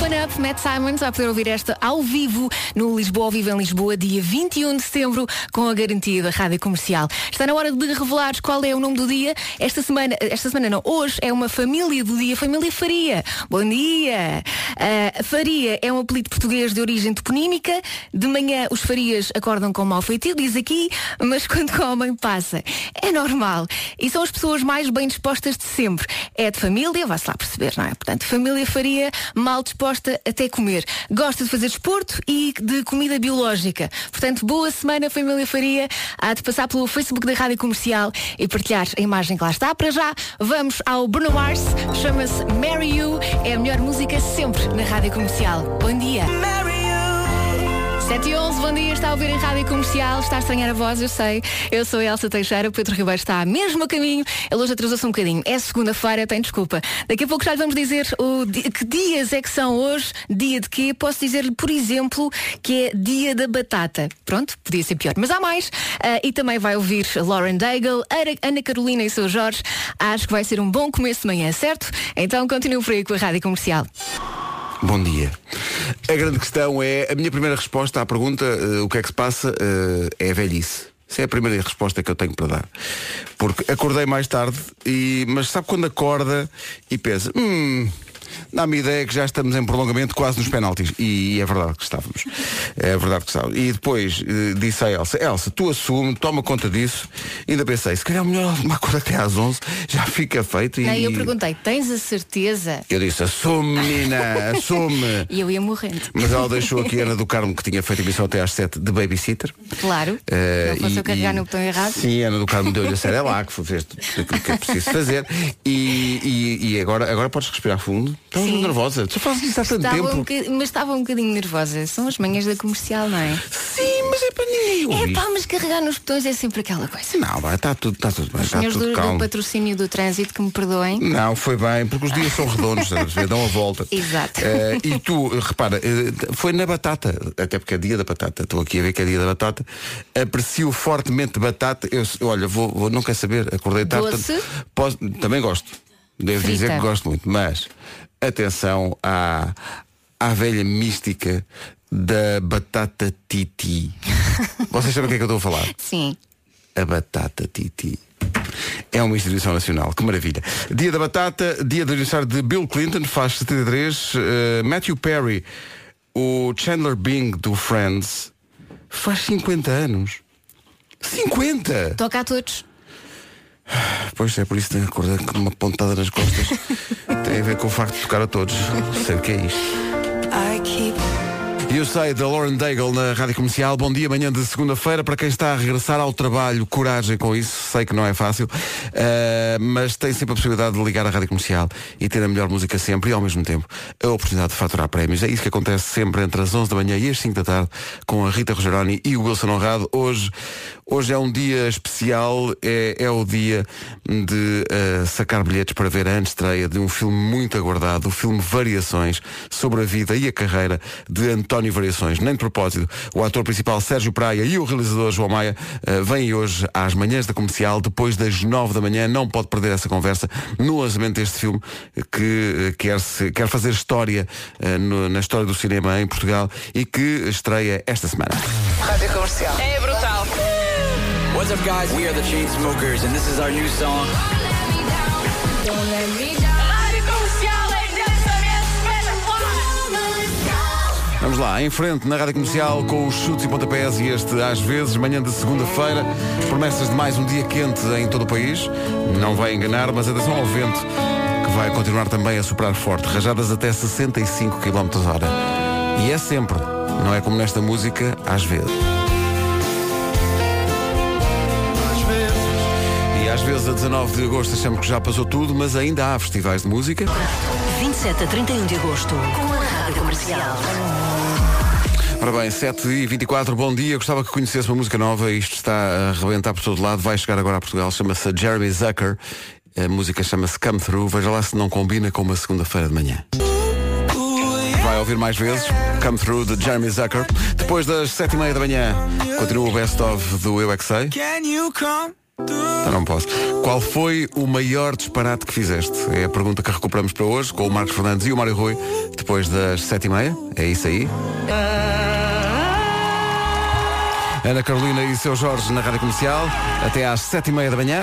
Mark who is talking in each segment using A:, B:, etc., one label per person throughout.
A: Open Up, Matt Simons vai poder ouvir esta ao vivo no Lisboa ao Vivo em Lisboa, dia 21 de setembro, com a garantia da Rádio Comercial. Está na hora de revelar qual é o nome do dia. Esta semana, esta semana não, hoje é uma família do dia, família Faria. Bom dia! Uh, Faria é um apelido português de origem toponímica. De manhã os Farias acordam com mau feitio, diz aqui, mas quando comem passa. É normal. E são as pessoas mais bem dispostas de sempre. É de família, vai-se lá perceber, não é? Portanto, família Faria, mal disposta até comer. Gosta de fazer desporto e de comida biológica. Portanto, boa semana, família Faria. Há de passar pelo Facebook da Rádio Comercial e partilhar a imagem que lá está. Para já, vamos ao Bruno Mars. Chama-se Marry You. É a melhor música sempre na Rádio Comercial. Bom dia. 7 e 11, bom dia, está a ouvir em Rádio Comercial, está a estranhar a voz, eu sei. Eu sou a Elsa Teixeira, o Pedro Ribeiro está mesmo a caminho, ele hoje atrasou-se um bocadinho. É segunda-feira, tem desculpa. Daqui a pouco já lhe vamos dizer o que dias é que são hoje, dia de quê? Posso dizer-lhe, por exemplo, que é dia da batata. Pronto, podia ser pior, mas há mais. Uh, e também vai ouvir Lauren Daigle, Ana Carolina e seu Jorge. Acho que vai ser um bom começo de manhã, certo? Então continue por aí com a Rádio Comercial.
B: Bom dia. A grande questão é, a minha primeira resposta à pergunta, uh, o que é que se passa, uh, é a velhice. Essa é a primeira resposta que eu tenho para dar. Porque acordei mais tarde, e, mas sabe quando acorda e pensa, hum, dá-me ideia que já estamos em prolongamento quase nos penaltis. E é verdade que estávamos. É verdade que estávamos. E depois uh, disse a Elsa, Elsa, tu assume, toma conta disso. E ainda pensei, se calhar é melhor uma coisa até às 11, já fica feito. E
A: eu perguntei, tens a certeza?
B: Eu disse, assume, menina, assume.
A: e eu ia morrendo.
B: Mas ela deixou aqui a Ana do Carmo, que tinha feito emissão até às 7 de babysitter.
A: Claro. Uh, não fosse eu carregar no botão errado.
B: Sim, a Ana do Carmo deu-lhe a série lá, que fizeste aquilo que é preciso fazer. E, e, e, agora, agora podes respirar fundo. Estás muito nervosa. Tu fazes isso há tanto
A: estava
B: tempo.
A: Um mas estava um bocadinho nervosa. São as manhãs da comercial, não é?
B: Sim, mas é para ninguém.
A: É pá, mas carregar nos botões é sempre aquela coisa.
B: Não, vai, está tudo, está tudo bem.
A: Os
B: Está
A: senhores do, do patrocínio do trânsito que me perdoem.
B: Não, foi bem, porque os dias são redondos, sabes? dão a volta.
A: Exato.
B: Eh, e tu, repara, eh, foi na batata, até porque é dia da batata, estou aqui a ver que é dia da batata. Aprecio fortemente batata. Eu, olha, vou, vou não quer saber, acordei tarde.
A: Doce?
B: posso- também gosto. Devo
A: Frita.
B: dizer que gosto muito, mas atenção à, à velha mística da batata titi. Vocês sabem o que é que eu estou a falar?
A: Sim.
B: A batata titi. É uma instituição nacional, que maravilha. Dia da batata, dia de aniversário de Bill Clinton, faz 73. eh, Matthew Perry, o Chandler Bing do Friends, faz 50 anos. 50!
A: Toca a todos.
B: Pois é, por isso tenho acordar com uma pontada nas costas. Tem a ver com o facto de tocar a todos. Sei o que é isto. E eu sei da Lauren Daigle na Rádio Comercial. Bom dia, manhã de segunda-feira. Para quem está a regressar ao trabalho, coragem com isso. Sei que não é fácil. eh, mas tem sempre a possibilidade de ligar à Rádio Comercial e ter a melhor música sempre e ao mesmo tempo a oportunidade de faturar prémios. É isso que acontece sempre entre as 11 da manhã e as 5 da tarde com a Rita Rogeroni e o Wilson Honrado. Hoje, hoje é um dia especial. É, é o dia de eh, sacar bilhetes para ver a estreia de um filme muito aguardado, o filme Variações, sobre a vida e a carreira de António Variações. Nem de propósito, o ator principal Sérgio Praia e o realizador João Maia eh, vêm hoje às manhãs da comercial, depois das 9 da manhã. Não pode perder essa conversa no lançamento deste filme que eh, quer, se, quer fazer história eh, no- na história do cinema em Portugal e que estreia esta semana.
C: Rádio Comercial.
D: É brutal.
E: What's up, guys? We are the Chainsmokers, and this is our new song.
D: Rádio Comercial
B: Vamos lá, em frente na Rádio Comercial com os chutes e pontapés e este às vezes, manhã de segunda-feira, promessas de mais um dia quente em todo o país. Não vai enganar, mas atenção ao vento, que vai continuar também a soprar forte, rajadas até 65 km hora. E é sempre, não é como nesta música, às vezes. E às vezes a 19 de agosto achamos que já passou tudo, mas ainda há festivais de música.
F: 27 a 31 de agosto, com a Rádio Comercial.
B: Ora bem, 7 e 24 bom dia. Gostava que conhecesse uma música nova. Isto está a arrebentar por todo lado. Vai chegar agora a Portugal. Chama-se Jeremy Zucker. A música chama-se Come Through. Veja lá se não combina com uma segunda-feira de manhã. Vai ouvir mais vezes. Come Through de Jeremy Zucker. Depois das 7 e meia da manhã, continua o best of do Eu é Que Sei. Eu não posso. Qual foi o maior disparate que fizeste? É a pergunta que recuperamos para hoje com o Marcos Fernandes e o Mário Rui depois das sete e meia. É isso aí. Ana Carolina e seu Jorge na Rádio Comercial até às sete e meia da manhã.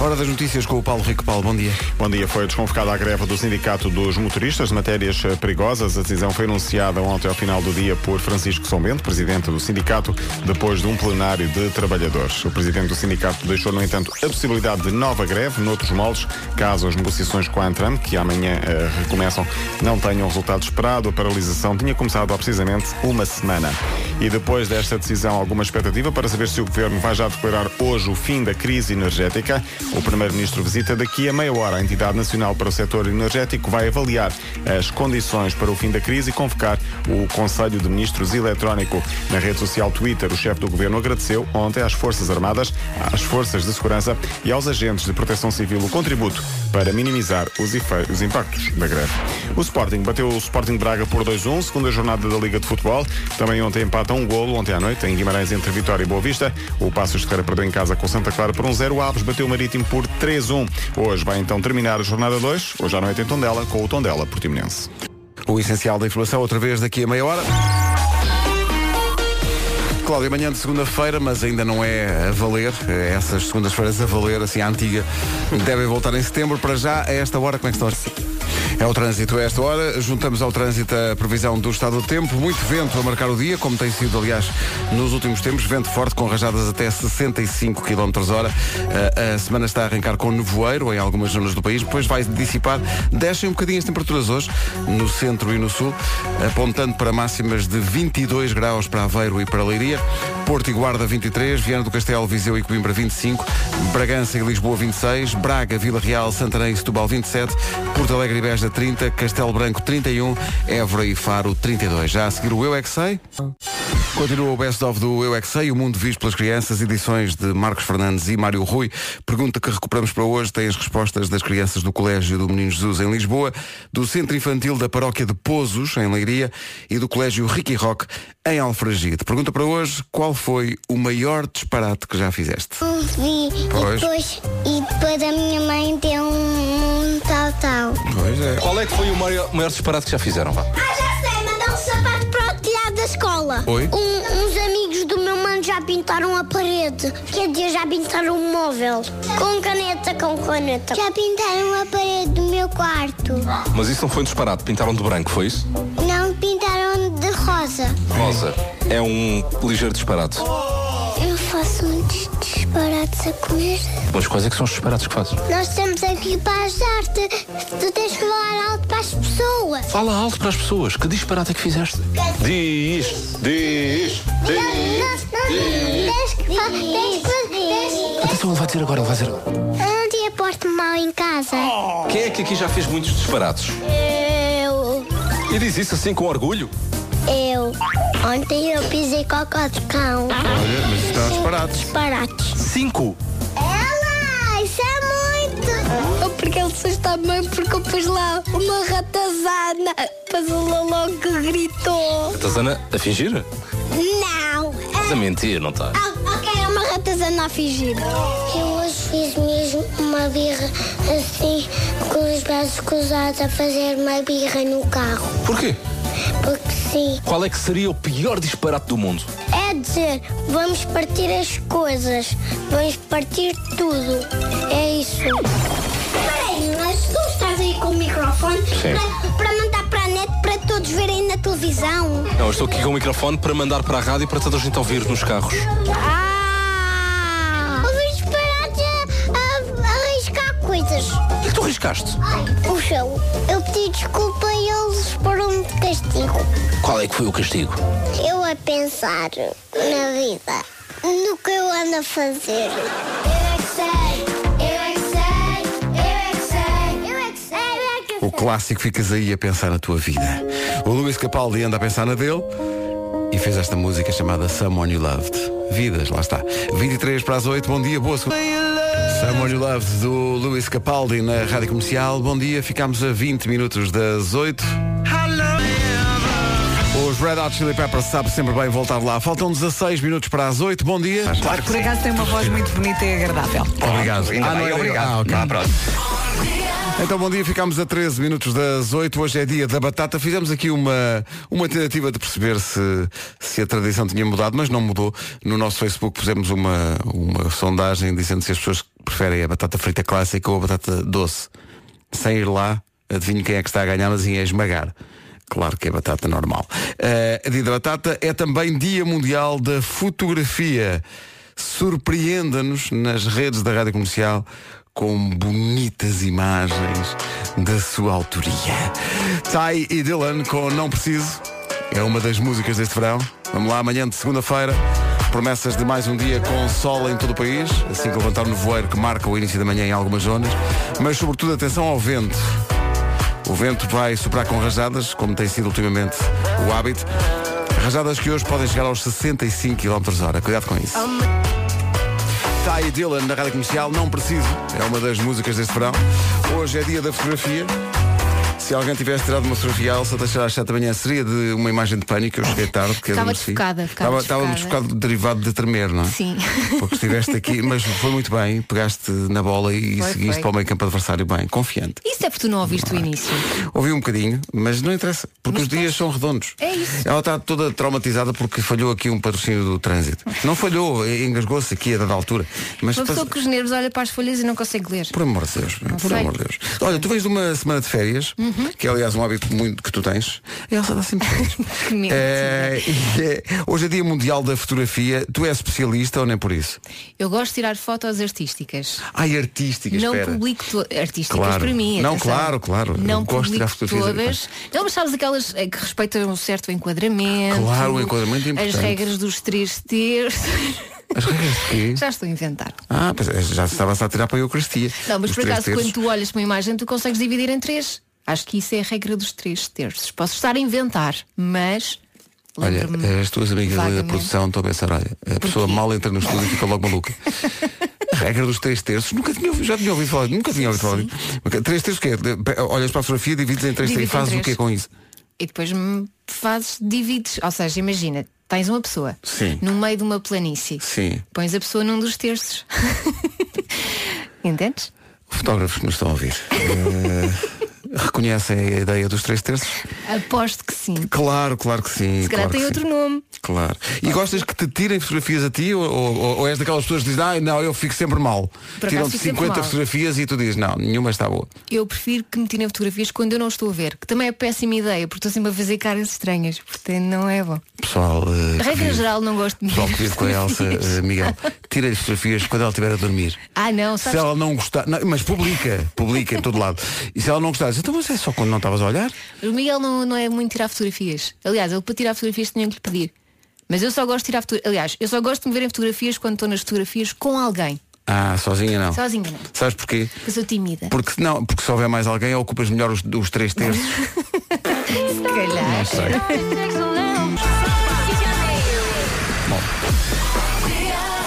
B: Hora das notícias com o Paulo Rico. Paulo, bom dia.
C: Bom dia. Foi desconvocada a greve do Sindicato dos Motoristas de Matérias eh, Perigosas. A decisão foi anunciada ontem ao final do dia por Francisco São Bento, presidente do sindicato, depois de um plenário de trabalhadores. O presidente do sindicato deixou, no entanto, a possibilidade de nova greve, noutros moldes, caso as negociações com a Antram, que amanhã uh, recomeçam, não tenham resultado esperado. A paralisação tinha começado há precisamente uma semana. E depois desta decisão, alguma expectativa para saber se o governo vai já declarar hoje o fim da crise energética. O Primeiro-Ministro visita daqui a meia hora a Entidade Nacional para o Setor Energético, vai avaliar as condições para o fim da crise e convocar o Conselho de Ministros eletrónico. Na rede social Twitter, o chefe do governo agradeceu ontem às Forças Armadas, às Forças de Segurança e aos agentes de proteção civil o contributo para minimizar os, os impactos da greve. O Sporting bateu o Sporting Braga por 2-1, segunda jornada da Liga de Futebol. Também ontem empata um golo, ontem à noite, em Guimarães entre Vitória e Boa Vista. O Passos de Ferreira perdeu em casa com Santa Clara por 1-0. Um Aves bateu o Marítimo por 3-1. Hoje vai então terminar a jornada 2, hoje à noite em Tondela, com o Tondela Portimonense.
B: O essencial da informação, outra vez daqui a meia hora. Cláudia, amanhã de segunda-feira, mas ainda não é a valer. Essas segundas-feiras a valer, assim, a antiga, devem voltar em setembro. Para já, a esta hora, como é que estão? É o trânsito a esta hora. Juntamos ao trânsito a previsão do estado do tempo. Muito vento a marcar o dia, como tem sido, aliás, nos últimos tempos. Vento forte com rajadas até 65 km hora. A semana está a arrancar com nevoeiro em algumas zonas do país. Depois vai dissipar. Descem um bocadinho as temperaturas hoje, no centro e no sul, apontando para máximas de 22 graus para Aveiro e para Leiria. Porto e Guarda 23, Viana do Castelo, Viseu e Coimbra 25, Bragança e Lisboa 26, Braga, Vila Real, Santarém e Setúbal 27, Porto Alegre e Beja 30, Castelo Branco 31, Évora e Faro 32. Já a seguir o Eu é que Sei. Continua o best-of do Eu é que Sei, o mundo visto pelas crianças, edições de Marcos Fernandes e Mário Rui. Pergunta que recuperamos para hoje tem as respostas das crianças do Colégio do Menino Jesus em Lisboa, do Centro Infantil da Paróquia de Pozos, em Leiria, e do Colégio Ricky Rock, em Alfragide. Pergunta para hoje, qual foi o maior disparate que já fizeste?
G: Vi
B: Pois.
G: e depois, e depois a minha mãe deu um, um tal tal.
B: Pois é.
H: Qual é que foi o maior, maior disparate que já fizeram? Vá?
G: Ah, já sei, mandar um sapato para o telhado da escola.
B: Oi?
G: Um- uns amigos do meu mano já pintaram a parede. Quer dizer, já pintaram um móvel. Com caneta, com caneta. Já pintaram a parede do meu quarto.
H: Mas isso não foi um disparate, pintaram de branco, foi isso?
G: Não pintaram de rosa.
H: Rosa, é um ligeiro disparate.
G: Eu faço muitos disparates a comer.
H: Mas quais é que são os disparates que fazes?
G: Nós estamos aqui para ajudar-te. Tu tens que falar alto para as pessoas.
H: Fala alto para as pessoas, que disparate é que fizeste? Diz, diz,
G: Não,
H: diz.
G: não, não. Tens que fa- tens que- tens-
H: Então ele vai dizer agora, ele vai dizer.
G: Um dia porto-me mal em casa.
H: Quem é que aqui já fez muitos disparates?
G: Eu.
H: E diz isso assim com orgulho?
G: Eu. Ontem eu pisei cocó de cão.
B: Olha, mas está a disparates.
G: Disparates.
H: Cinco.
G: Ela! Isso é muito! Eu porque ele fez também porque eu pus lá uma ratazana. Depois ela logo gritou.
H: Tazana a fingir?
G: Não!
H: Mas a mentir, não está?
G: Ah, ok, é uma ratazana a fingir. Eu hoje fiz mesmo uma birra assim, com os braços cruzados a fazer uma birra no carro.
H: Porquê?
G: Sim.
H: Qual é que seria o pior disparate do mundo?
G: É dizer, vamos partir as coisas, vamos partir tudo. É isso. Peraí, mas tu estás aí com o microfone
H: Sim.
G: para, para mandar para a net para todos verem na televisão.
H: Não, eu estou aqui com o microfone para mandar para a rádio para toda a gente ouvir nos carros.
G: Ah!
H: Tu arriscaste?
G: O show. Eu pedi desculpa e eles foram de castigo.
H: Qual é que foi o castigo?
G: Eu a pensar na vida, no que eu ando a fazer. Eu é que sei, eu é que sei, eu é que sei, eu é que sei, eu é que sei.
B: O clássico ficas aí a pensar na tua vida. O Luís Capaldi anda a pensar na dele e fez esta música chamada Someone You Loved. Vidas, lá está. 23 para as 8, bom dia, boa segunda. Someone You Loved do Luís Capaldi na Rádio Comercial. Bom dia, ficámos a 20 minutos das 8. Hoje Red Hot Chili Peppers sabe sempre bem voltar lá. Faltam 16 minutos para as 8. Bom dia.
I: Claro Por acaso tem uma voz muito bonita e agradável.
B: Obrigado.
J: Ainda
B: Ah,
J: bem,
B: é
J: obrigado.
B: Ah, ok.
J: Vá, pronto.
B: Então, bom dia, ficámos a 13 minutos das 8. Hoje é dia da batata. Fizemos aqui uma, uma tentativa de perceber se, se a tradição tinha mudado, mas não mudou. No nosso Facebook pusemos uma, uma sondagem dizendo se as pessoas preferem a batata frita clássica ou a batata doce. Sem ir lá, adivinho quem é que está a ganhar, mas ia esmagar. Claro que é batata normal. A dia da batata é também Dia Mundial da Fotografia. Surpreenda-nos nas redes da Rádio Comercial com bonitas imagens da sua autoria. Ty e Dylan com Não Preciso. É uma das músicas deste verão. Vamos lá, amanhã de segunda-feira. Promessas de mais um dia com sol em todo o país, assim que levantar o nevoeiro que marca o início da manhã em algumas zonas. Mas sobretudo atenção ao vento. O vento vai soprar com rajadas, como tem sido ultimamente o hábito. Rajadas que hoje podem chegar aos 65 km hora. Cuidado com isso. Ty Dylan na rádio comercial, não preciso. É uma das músicas deste verão. Hoje é dia da fotografia. Se alguém tivesse tirado uma à Elsa Teixeira às 7 da manhã, seria de uma imagem de pânico. Eu cheguei tarde. porque
A: Ficava
B: adormeci.
A: desfocada,
B: Estava, estava desfocado derivado de tremer, não é?
A: Sim.
B: Porque estiveste aqui, mas foi muito bem. Pegaste na bola e
A: Foi,
B: seguiste
A: foi.
B: para o meio campo adversário bem, confiante.
A: Isso é porque tu não ouviste o início.
B: Ouvi um bocadinho, mas não interessa, porque
A: Mas
B: os dias são redondos.
A: É isso.
B: Ela está toda traumatizada porque falhou aqui um patrocínio do trânsito. Não falhou, engasgou-se aqui a dada altura. Mas
A: Uma pessoa
B: passa-
A: com os nervos olha para as folhas e não consegue ler.
B: por amor de Deus, por
A: sei. Uhum.
B: amor de Deus. Olha, tu vens de uma semana de férias, que é aliás um hábito muito que tu tens. Elsa dá sempre. É, e é- hoje é dia mundial da fotografia. Tu és especialista ou nem por isso?
A: Eu gosto de tirar fotos artísticas.
B: Ai, artísticas,
A: não
B: espera.
A: publico artísticas
B: Claro.
A: para mim.
B: Não,
A: atenção.
B: claro, claro.
A: Não
B: gosto de tirar
A: publico
B: fotografias.
A: todas. Não, mas sabes aquelas eh, que respeitam um certo enquadramento.
B: Claro, o enquadramento é
A: As
B: importante.
A: regras dos três terços.
B: As regras de quê?
A: Já estou a inventar.
B: Ah, pois é, já estava a tirar para a Eucaristia.
A: Não, mas por acaso
B: terços.
A: quando tu olhas para uma imagem tu consegues dividir em três. Acho que isso é a regra dos três terços. Posso estar a inventar, mas
B: Olha,
A: lembro-me
B: as tuas amigas ali da produção estão a pensar, olha, a pessoa mal entra no estúdio e fica logo maluca. Regra dos três terços, nunca tinha ouvido, já tinha ouvido falar, nunca tinha ouvido falar. Ok, Três terços o quê? Olhas para a fotografia, divides em três terços e fazes o quê com isso?
A: E depois fazes, divides. Ou seja, imagina, tens uma pessoa
B: Sim.
A: no meio de uma planície.
B: Sim.
A: Pões a pessoa num dos terços. Entendes?
B: Fotógrafos que nos estão a ouvir. eh, reconhecem a ideia dos três terços?
A: Aposto que sim.
B: Claro, claro que sim.
A: Se calhar
B: claro
A: tem outro
B: sim.
A: nome.
B: Claro. E gostas que te tirem fotografias a ti ou, ou, ou és daquelas pessoas que dizem, ah, não, eu fico sempre mal. Tiram-te
A: fico sempre
B: 50
A: mal.
B: fotografias e tu dizes, não, nenhuma está boa.
A: Eu prefiro que me tirem fotografias quando eu não estou a ver, que também é péssima ideia, porque estou sempre a fazer caras estranhas, portanto não é bom.
B: Pessoal, que
A: Regra geral não gosto de
B: pessoal que vive com a Elsa, eh, Miguel, tira-lhe fotografias quando ela estiver a dormir.
A: Ah não,
B: Se
A: sabes?
B: ela não gostar, não, mas publica, publica em todo lado. E se ela não gostar, então mas é só quando não estavas a olhar?
A: O Miguel não, não é muito tirar fotografias. Aliás, ele para tirar fotografias tinha que lhe pedir. Mas eu só gosto de tirar fotografias. Aliás, eu só gosto de me ver em fotografias quando estou nas fotografias com alguém.
B: Ah, sozinha não.
A: Sozinha não.
B: Sabes porquê?
A: Porque eu sou tímida.
B: Porque não, porque se houver mais alguém, ocupas melhor os, os três terços.
A: Se calhar.
B: Não sei.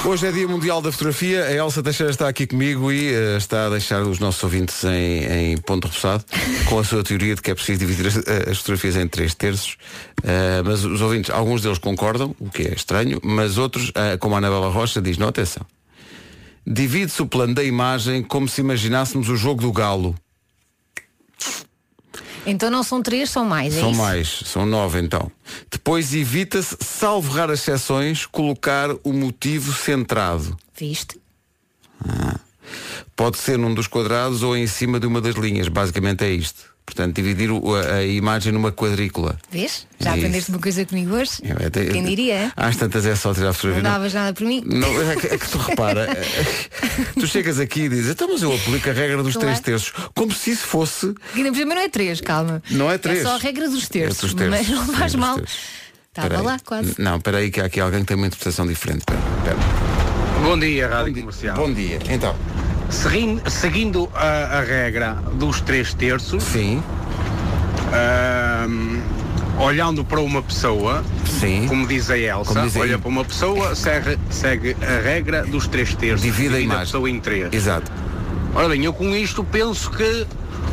B: Hoje é Dia Mundial da Fotografia. A Elsa Teixeira está aqui comigo e eh, está a deixar os nossos ouvintes em, em ponto repousado com a sua teoria de que é preciso dividir as, as fotografias em três terços. Eh, mas os ouvintes, alguns deles concordam, o que é estranho, mas outros, eh, como a Anabela Rocha, diz, não, atenção. Divide-se o plano da imagem como se imaginássemos o jogo do galo.
A: Então não são três, são mais. é
B: São
A: isso?
B: mais, são nove então. Depois evita-se, salvo raras exceções, colocar o motivo centrado.
A: Viste?
B: Pode ser num dos quadrados ou em cima de uma das linhas. Basicamente é isto. Portanto, dividir o- a, a imagem numa quadrícula.
A: Vês? Já
B: É
A: aprendeste
B: isso.
A: uma coisa comigo hoje?
B: Eu até-
A: Quem diria?
B: Às tantas é só tirar fotografia. Não,
A: davas nada por mim?
B: não, é, que, é que tu repara, tu chegas aqui e dizes, então mas eu aplico a regra dos
A: Claro.
B: três terços, como se isso fosse.
A: Ainda por cima não é três, calma.
B: Não é três.
A: É só a regra dos terços.
B: É dos terços.
A: Mas não faz mal. Estava lá quase.
B: Não, espera aí que há aqui alguém que tem uma interpretação diferente. Espera, espera.
K: Bom dia, Rádio Comercial.
B: Bom dia. Então.
K: Seguindo, seguindo a, a regra dos três terços,
B: Sim.
K: ahm, olhando para uma pessoa,
B: Sim.
K: como diz a Elsa,
B: diz
K: olha para uma pessoa, segue, segue a regra dos três terços.
B: Divide a imagem.
K: pessoa em três.
B: Exato.
K: Ora bem, eu com isto penso que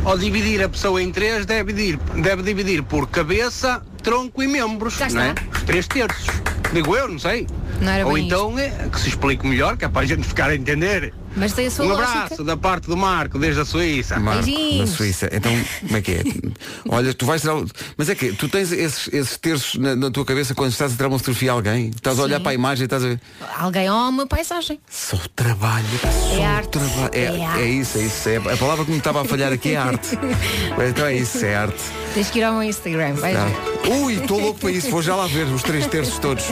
K: ao dividir a pessoa em três deve dividir, deve dividir por cabeça tronco e membros, não é? Os três terços. Digo eu, não sei.
A: Não
K: Ou então é, que se explique melhor, que é para a gente ficar a entender.
A: Mas tem a sua
K: Um
A: lógica.
K: abraço da parte do Marco, desde a Suíça.
B: Marco, na
A: Beijinhos.
B: Suíça. Então, como é que é? Olha, tu vais tirar. o- Mas é que tu tens esses, esses terços na, na tua cabeça quando estás a tirar uma fotografia a alguém? Estás a olhar
A: Sim.
B: para a imagem e estás a ver.
A: Alguém ou uma paisagem.
B: Só trabalho. Só
A: arte.
B: trabalho. É,
A: É arte.
B: é isso, é isso. É, a palavra que me estava a falhar aqui é arte. Então é isso, é arte.
A: Tens que ir ao meu Instagram. Vai ver.
B: Ah. Ui, estou louco para isso, vou já lá ver os três terços todos.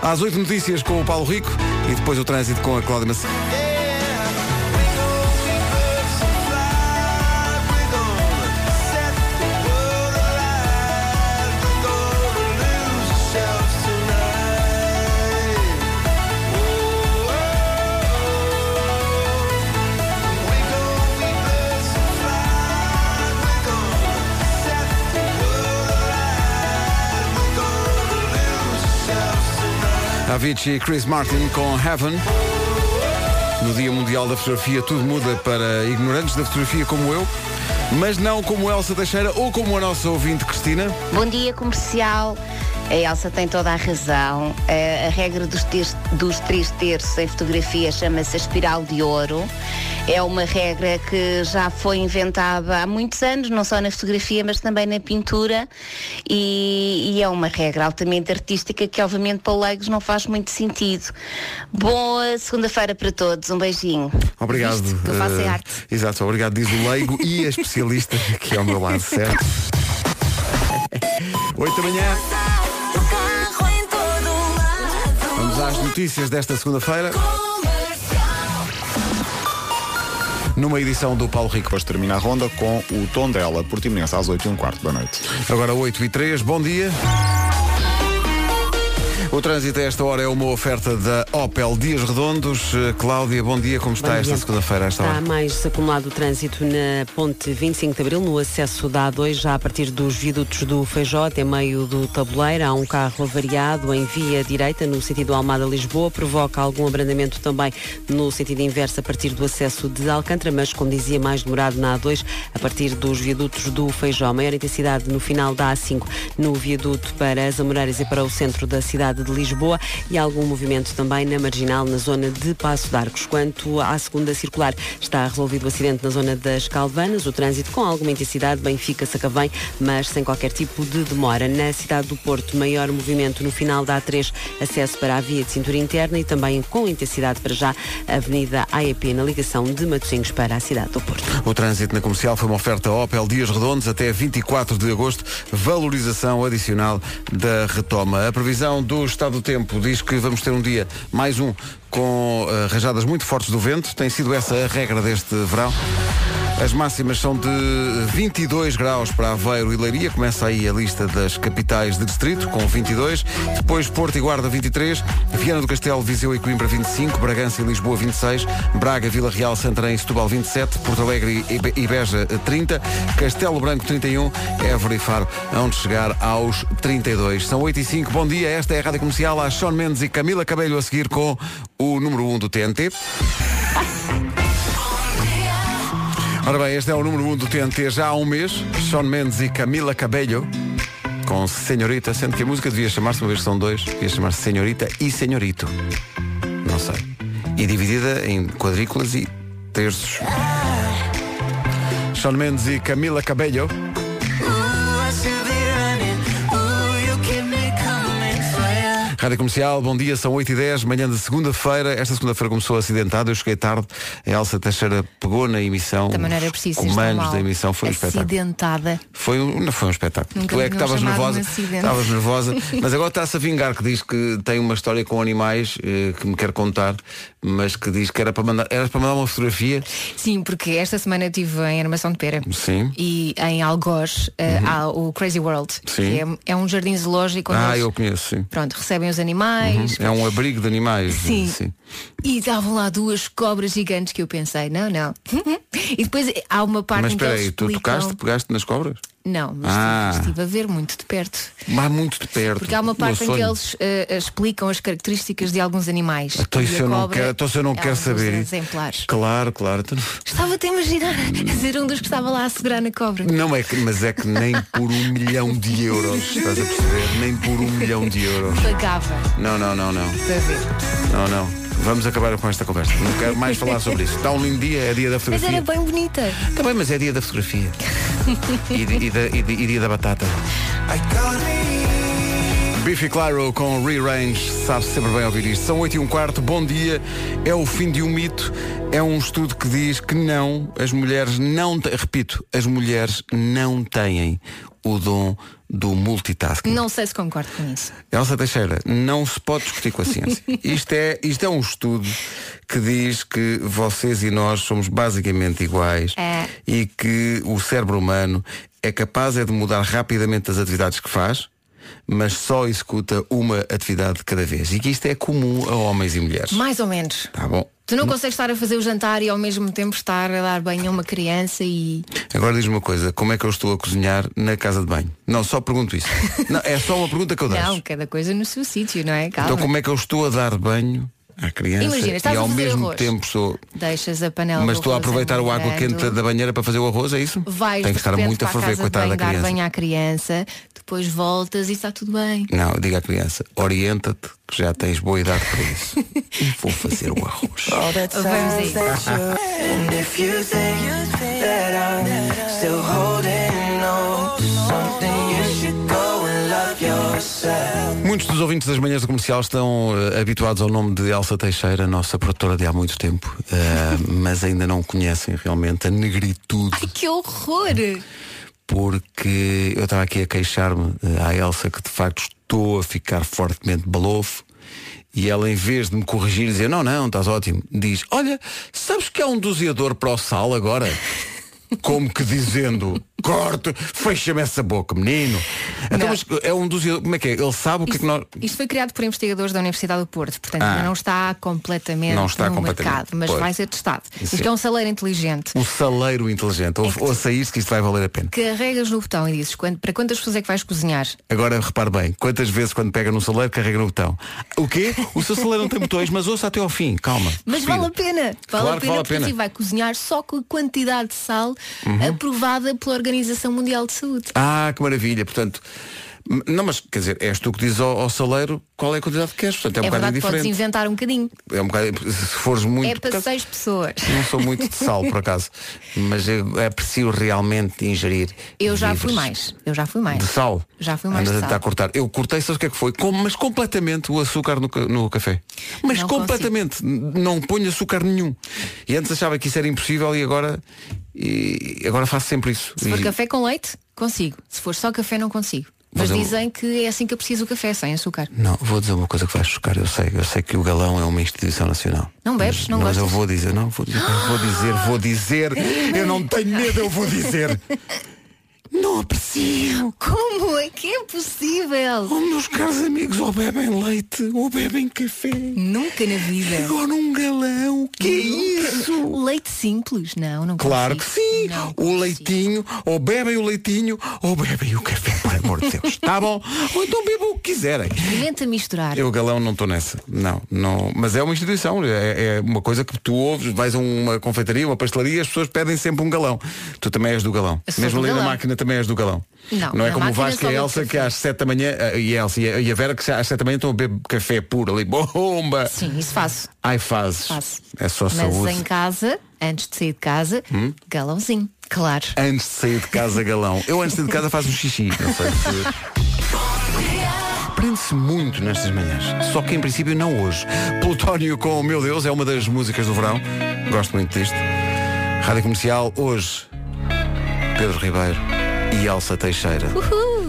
B: Às oito notícias com o Paulo Rico e depois o trânsito com a Cláudia Macedo. Avicii e Chris Martin com Heaven. No Dia Mundial da Fotografia tudo muda para ignorantes da fotografia como eu, mas não como Elsa Teixeira ou como a nossa ouvinte Cristina.
J: Bom dia, comercial. A Elsa tem toda a razão. A, a regra dos, ter- dos três terços em fotografia chama-se a espiral de ouro. É uma regra que já foi inventada há muitos anos, não só na fotografia, mas também na pintura. E, e é uma regra altamente artística que, obviamente, para leigos não faz muito sentido. Boa segunda-feira para todos. Um beijinho.
B: Obrigado.
A: Viste que eu faço é
B: eh,
A: arte.
B: Exato, obrigado, diz o leigo e a especialista aqui ao meu lado, certo? 8 da manhã. Notícias desta segunda-feira. Numa edição do Paulo Rico.
C: Depois termina a ronda com o tom dela, Portimonense, às 8 e um quarto da noite.
B: Agora 8 e 3, bom dia. O trânsito a esta hora é uma oferta da Opel Dias Redondos. Eh, Cláudia, bom dia, como está esta segunda-feira
L: Está
B: hora?
L: mais acumulado o trânsito na ponte 25 de Abril, no acesso da A2, já a partir dos viadutos do Feijó até meio do tabuleiro. Há um carro avariado em via direita, no sentido Almada-Lisboa. Provoca algum abrandamento também no sentido inverso a partir do acesso de Alcântara, mas, como dizia, mais demorado na A2, a partir dos viadutos do Feijó. Maior intensidade no final da A5, no viaduto para as Amoreiras e para o centro da cidade de Lisboa e algum movimento também na marginal, na zona de Passo de Arcos. Quanto à segunda circular, está resolvido o acidente na zona das Calvanas, o trânsito com alguma intensidade, Benfica, Sacavém, mas sem qualquer tipo de demora. Na cidade do Porto, maior movimento no final da A3, acesso para a via de cintura interna e também com intensidade para já a Avenida AEP na ligação de Matosinhos para a cidade do Porto.
B: O trânsito na comercial foi uma oferta Opel Dias Redondos até 24 de agosto, valorização adicional da retoma. A previsão do estado do tempo diz que vamos ter um dia, mais um, com eh, rajadas muito fortes do vento. Tem sido essa a regra deste verão. As máximas são de 22 graus para Aveiro e Leiria. Começa aí a lista das capitais de distrito, com 22. Depois Porto e Guarda, 23. Viana do Castelo, Viseu e Coimbra, 25. Bragança e Lisboa, 26. Braga, Vila Real, Santarém e Setúbal, 27. Porto Alegre e Be- Beja, 30. Castelo Branco, 31. Évora e Faro, onde chegar aos 32. São 8 e 5. Bom dia, esta é a Rádio Comercial. Há Sean Mendes e Camila Cabelho a seguir com o número 1 do TNT. Ora bem, este é o número 1 do TNT já há um mês. Sean Mendes e Camila Cabello. Com Senhorita, sendo que a música devia chamar-se, uma vez são dois, devia chamar-se Senhorita e Senhorito. Não sei. E dividida em quadrículas e terços. Sean Mendes e Camila Cabello. Rádio Comercial, bom dia, são 8 e 10 manhã de segunda-feira. Esta segunda-feira começou acidentada, eu cheguei tarde. A Elsa Teixeira pegou na emissão.
A: Também não era
B: os
A: preciso tão
B: comandos da emissão, foi um espetáculo. Foi um, foi um espetáculo.
A: Nunca
B: tu é que estavas nervosa. Estavas nervosa. Mas agora está-se a vingar que diz que tem uma história com animais eh, que me quer contar, mas que diz que era para mandar, era para mandar uma fotografia.
A: Sim, porque esta semana eu estive em Armação de Pera.
B: Sim.
A: E em Algoz eh, há o Crazy World.
B: Uhum. Sim.
A: Que é, é um jardim zoológico onde
B: Ah,
A: eles,
B: eu conheço, sim.
A: pronto, recebem os animais.
B: Uhum. É um abrigo de animais.
A: Sim. E estavam lá duas cobras gigantes que eu pensei, não, não. e depois há uma parte
B: Mas espera aí, tu
A: explicam-
B: tocaste, pegaste nas cobras?
A: Não, mas
B: Ah.
A: estive, a ver muito de perto.
B: Mas muito de perto.
A: Porque há uma parte em que eles eh, explicam as características de alguns animais.
B: Então
A: E
B: isso eu não
A: cobra
B: quero, então eu não
A: é
B: quero saber.
A: exemplares.
B: Claro, claro. Então-
A: Estava-te a imaginar a ser um dos que estava lá a segurar na cobra.
B: Não é que, mas é que nem por um milhão de euros, estás a perceber? Nem por um milhão de euros.
A: Pagava
B: Não, não, não, não.
A: para ver.
B: Não, não. Vamos acabar com esta conversa. Não quero mais falar sobre isso. Está um lindo dia, é dia da
A: Mas
B: fotografia.
A: era bem bonita.
B: Está bem, mas é dia da fotografia. e, de- e da- e de- e dia da batata. Biffy Clyro com Rearrange, sabe sempre bem ouvir isto. São 8 e um quarto, bom dia. É o fim de um mito. É um estudo que diz que não, as mulheres não têm, repito, as mulheres não têm o dom do multitasking.
A: Não sei se concordo com isso.
B: Elsa Teixeira, não se pode discutir com a ciência. Isto é, isto é um estudo que diz que vocês e nós somos basicamente iguais
A: É.
B: e que o cérebro humano é capaz é de mudar rapidamente as atividades que faz, mas só executa uma atividade de cada vez. E que isto é comum a homens e mulheres.
A: Mais ou menos.
B: Tá bom.
A: Tu não consegues estar a fazer o jantar e ao mesmo tempo estar a dar banho a uma criança e.
B: Agora diz-me uma coisa, como é que eu estou a cozinhar na casa de banho? Não, só pergunto isso. Não, é só uma pergunta que eu deixo.
A: Não, cada coisa no seu sítio, não é? Calma.
B: Então como é que eu estou a dar banho à criança
A: Imagina, estás
B: e
A: a
B: ao
A: fazer
B: mesmo
A: arroz.
B: tempo estou.
A: Deixas a panela
B: Mas
A: do
B: estou a
A: arroz
B: aproveitar o água quente da banheira para fazer o arroz, é isso?
A: Vais
B: Tem que estar
A: repente
B: muito a
A: para
B: ferver,
A: casa de
B: coitada
A: banho,
B: da
A: dar
B: criança.
A: banho à criança, depois voltas e está tudo bem.
B: Não, diga à criança, orienta-te, que já tens boa idade para isso. E Vou fazer o arroz.
A: Vamos a isso.
B: Muitos dos ouvintes das manhãs do comercial estão eh, habituados ao nome de Elsa Teixeira, nossa produtora de há muito tempo, eh, mas ainda não conhecem realmente a negritude,
A: Ai, que horror!
B: porque eu estava aqui a queixar-me eh, à Elsa que de facto estou a ficar fortemente balofo. E ela, em vez de me corrigir e dizer, não, não, estás ótimo, diz, olha, sabes que há um doseador para o sal agora? Como que dizendo, corte, fecha-me essa boca, menino. Então, mas é um doseador, como é que é? Ele sabe o que é que nós.
A: Isto foi criado por investigadores da Universidade do Porto, portanto
B: Ah.
A: ainda não está completamente
B: Não está
A: no
B: completamente,
A: mercado, mas
B: pois.
A: vai ser testado.
B: Isso
A: Isto
B: é.
A: é um saleiro inteligente.
B: Um saleiro inteligente. Ou, ouça isto que isto vai valer a pena.
A: Carregas no botão e dizes quando- para quantas pessoas é que vais cozinhar?
B: Agora repare bem, quantas vezes quando pega no saleiro carrega no botão. O quê? O seu saleiro não tem botões, mas ouça até ao fim, calma.
A: Mas
B: respira.
A: vale a pena. Vale
B: Claro
A: a pena
B: vale a
A: porque
B: pena.
A: assim vai cozinhar só com a quantidade de sal
B: Uhum.
A: aprovada pela Organização Mundial de Saúde.
B: Ah, que maravilha. Portanto, não, mas quer dizer, és tu que dizes ao, ao saleiro qual é a quantidade que queres. Portanto, é um
A: é
B: bocado
A: verdade, podes
B: diferente.
A: inventar um bocadinho.
B: É um bocado, se fores muito.
A: é para
B: acaso,
A: seis pessoas.
B: Não sou muito de sal, por acaso. Mas eu aprecio realmente ingerir.
A: Eu já fui mais. Eu já fui mais.
B: De sal.
A: Já fui mais
B: Andas
A: de
B: a
A: sal.
B: tentar cortar. Eu cortei, sabes o que é que foi? Com- mas completamente o açúcar no, no café. Mas
A: Não
B: completamente. N- Não ponho açúcar nenhum. E antes achava que isso era impossível e agora. E agora faço sempre isso.
A: Se for
B: E-
A: café com leite, consigo. Se for só café, não consigo. Mas dizem que é assim que eu preciso o café, sem açúcar.
B: Não, vou dizer uma coisa que vai chocar, eu sei, eu sei que o galão é uma instituição nacional.
A: Não bebes?
B: Mas,
A: Não
B: mas eu
A: gostas?
B: vou dizer, não, vou dizer, vou dizer, vou dizer, eu não tenho medo, eu vou dizer. Não aprecio.
A: Como é que é possível?
B: Oh, meus caros amigos, ou bebem leite, ou bebem café.
A: Nunca na vida.
B: Agora um galão, que é isso?
A: Leite simples? Não, não
B: Claro que
A: consigo.
B: sim.
A: Não
B: o leitinho, ou bebem o leitinho, ou bebem o café, por amor de Deus. Tá bom? Ou então bebam o que quiserem.
A: Experimenta misturar.
B: Eu galão não estou nessa. Não, não. Mas é uma instituição. É, é uma coisa que tu ouves, vais a uma confeitaria, uma pastelaria, as pessoas pedem sempre um galão. Tu também és do galão. Mesmo ali na
A: galão.
B: máquina também és do galão.
A: Não,
B: não é como o Vasco e a Elsa que às 7 da manhã, eh, e a Elsa e a- Vera que às 7 da manhã estão a beber café puro ali. Bomba!
A: Sim, isso faço.
B: Ai fazes.
A: Faço.
B: É só
A: Mas
B: saúde.
A: em casa, antes de sair de casa,
B: Hum?
A: galãozinho. Claro.
B: Antes de sair de casa, galão. Eu antes de sair de casa faço um xixi. Não sei se. Prende-se muito nestas manhãs. Só que em princípio não hoje. Plutónio com o Meu Deus é uma das músicas do verão. Gosto muito disto. Rádio Comercial, hoje, Pedro Ribeiro e Elsa Teixeira.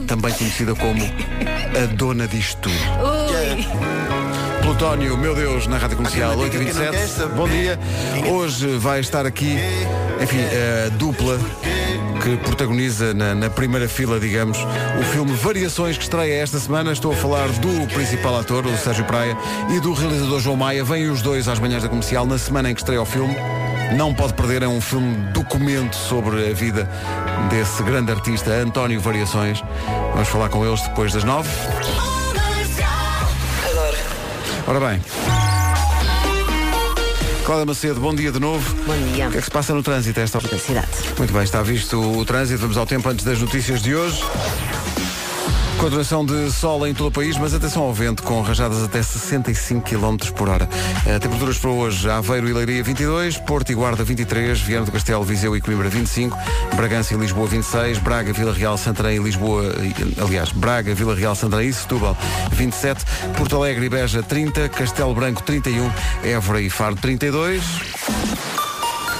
B: Também conhecida como a dona disto tudo. Plutónio, meu Deus, na Rádio Comercial 8h27. Bom dia. Hoje vai estar aqui, enfim, a dupla que protagoniza na, na primeira fila, digamos, o filme Variações que estreia esta semana. Estou a falar do principal ator, o Sérgio Praia, e do realizador João Maia. Vêm os dois às manhãs da comercial na semana em que estreia o filme. Não pode perder, é um filme documento sobre a vida desse grande artista, António Variações. Vamos falar com eles depois das nove.
M: Adoro.
B: Ora bem. Cláudia Macedo, bom dia de novo.
L: Bom dia.
B: O que é que se passa no trânsito a esta hora?
L: cidade.
B: Muito bem, está visto o trânsito. Vamos ao tempo antes das notícias de hoje. Continuação de sol em todo o país, mas atenção ao vento, com rajadas até 65 km por hora. Eh, temperaturas para hoje, Aveiro e Leiria 22, Porto e Guarda 23, Viana do Castelo, Viseu e Coimbra 25, Bragança e Lisboa 26, Braga, Vila Real, Santarém e Lisboa, aliás, Braga, Vila Real, Santarém e Setúbal 27, Porto Alegre e Beja 30, Castelo Branco 31, Évora e Faro 32.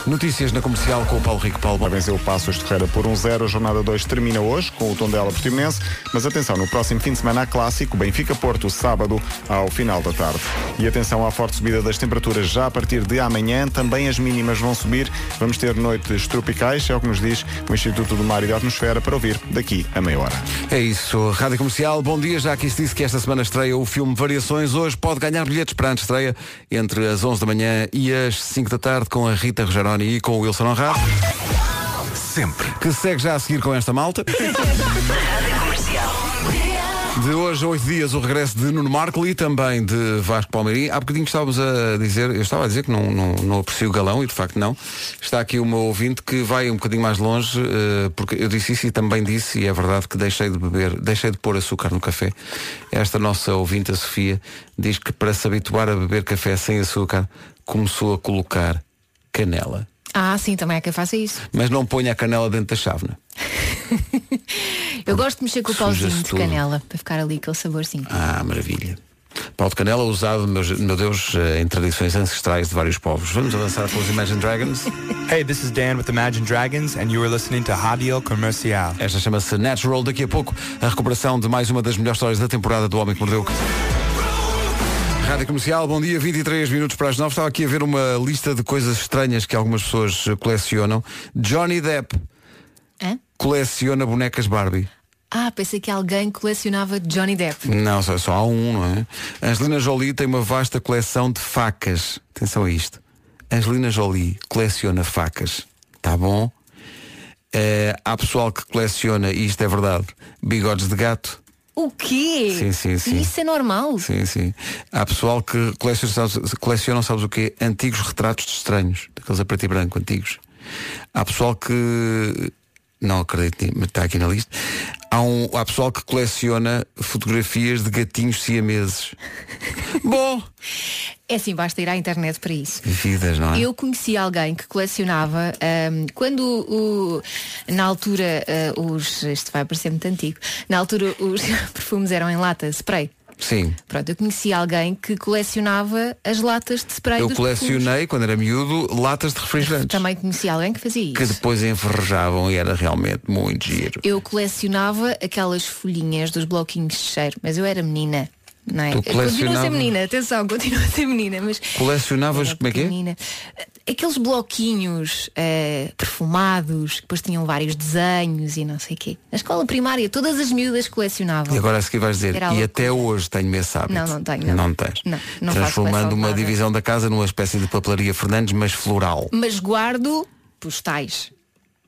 B: Notícias na comercial com o Paulo Rico Paulo.
C: Venceu o Passos de Ferreira por 1-0. a jornada 2 termina hoje com o Tondela Portimonense. Mas atenção, no próximo fim de semana há clássico Benfica-Porto, sábado, ao final da tarde. E atenção à forte subida das temperaturas já a partir de amanhã. Também as mínimas vão subir. Vamos ter noites tropicais, é o que nos diz o Instituto do Mar e da Atmosfera, para ouvir daqui a meia hora.
B: É isso, Rádio Comercial, bom dia. Já aqui se disse que esta semana estreia o filme Variações. Hoje pode ganhar bilhetes para a estreia entre as 11 da manhã e as 5 da tarde com a Rita Rogeroni e com o Wilson Honrado.
H: Sempre.
B: Que segue já a seguir com esta malta. De hoje a oito dias o regresso de Nuno Marco e também de Vasco Palmeirim. Há bocadinho estávamos a dizer, eu estava a dizer que não, não, não aprecio o galão e de facto não. Está aqui o meu ouvinte que vai um bocadinho mais longe, eh, porque eu disse isso e também disse, e é verdade que deixei de beber, deixei de pôr açúcar no café. Esta nossa ouvinte, a Sofia, diz que para se habituar a beber café sem açúcar, começou a colocar canela.
A: Ah, sim, também é que eu faço isso.
B: Mas não ponha a canela dentro da chávena.
A: Eu gosto de mexer com o pauzinho de
B: tudo.
A: canela, para ficar ali aquele saborzinho.
B: Ah, maravilha. Pau de canela usado, meu, meu Deus, eh, em tradições ancestrais de vários povos. Vamos avançar com os Imagine Dragons.
N: Hey, this is Dan with Imagine Dragons, and you are listening to Radio Comercial.
B: Esta chama-se Natural. Daqui a pouco, a recuperação de mais uma das melhores histórias da temporada do Homem que Mordeu. Rádio Comercial, bom dia, 23 minutos para as 9. Estava aqui a ver uma lista de coisas estranhas que algumas pessoas colecionam. Johnny Depp
A: Hã?
B: coleciona bonecas Barbie.
A: Ah, pensei que alguém colecionava Johnny Depp.
B: Não, só, só há um, não é? Angelina Jolie tem uma vasta coleção de facas. Atenção a isto. Angelina Jolie coleciona facas. Tá bom? Eh, há pessoal que coleciona, e isto é verdade, bigodes de gato.
A: O quê?
B: Sim, sim, sim.
A: Isso é normal.
B: Sim, sim. Há pessoal que coleciona, sabes, colecionam, sabes o quê? Antigos retratos de estranhos. Daqueles a preto e branco, antigos. Há pessoal que. Não acredito, mas está aqui na lista. Há, um, há pessoal que coleciona fotografias de gatinhos siameses. Bom,
A: É assim, basta ir à internet para isso.
B: vidas, não é?
A: Eu conheci alguém que colecionava ahm, quando o, na altura ah, os isto vai parecer muito antigo na altura os perfumes eram em lata spray
B: Sim.
A: pronto eu conheci alguém que colecionava as latas de spray
B: Eu colecionei, quando era miúdo, latas de refrigerantes.
A: também conheci alguém que fazia isso
B: Que depois enferrujavam e era realmente muito giro.
A: eu colecionava aquelas folhinhas dos bloquinhos de cheiro mas eu era menina não é?
B: Tu
A: Eu Continuo a ser menina, atenção, continuo a ser menina, mas
B: Colecionavas, como é que é?
A: Aqueles bloquinhos eh, perfumados, que depois tinham vários desenhos e não sei o quê. Na escola primária, todas as miúdas colecionavam.
B: E agora a seguir vais dizer,
A: Era
B: e até hoje tenho esse hábito.
A: Não, não tenho, não.
B: Não tens.
A: Não, não
B: Transformando uma
A: nada.
B: divisão da casa numa espécie de papelaria Fernandes, mas floral.
A: Mas guardo postais.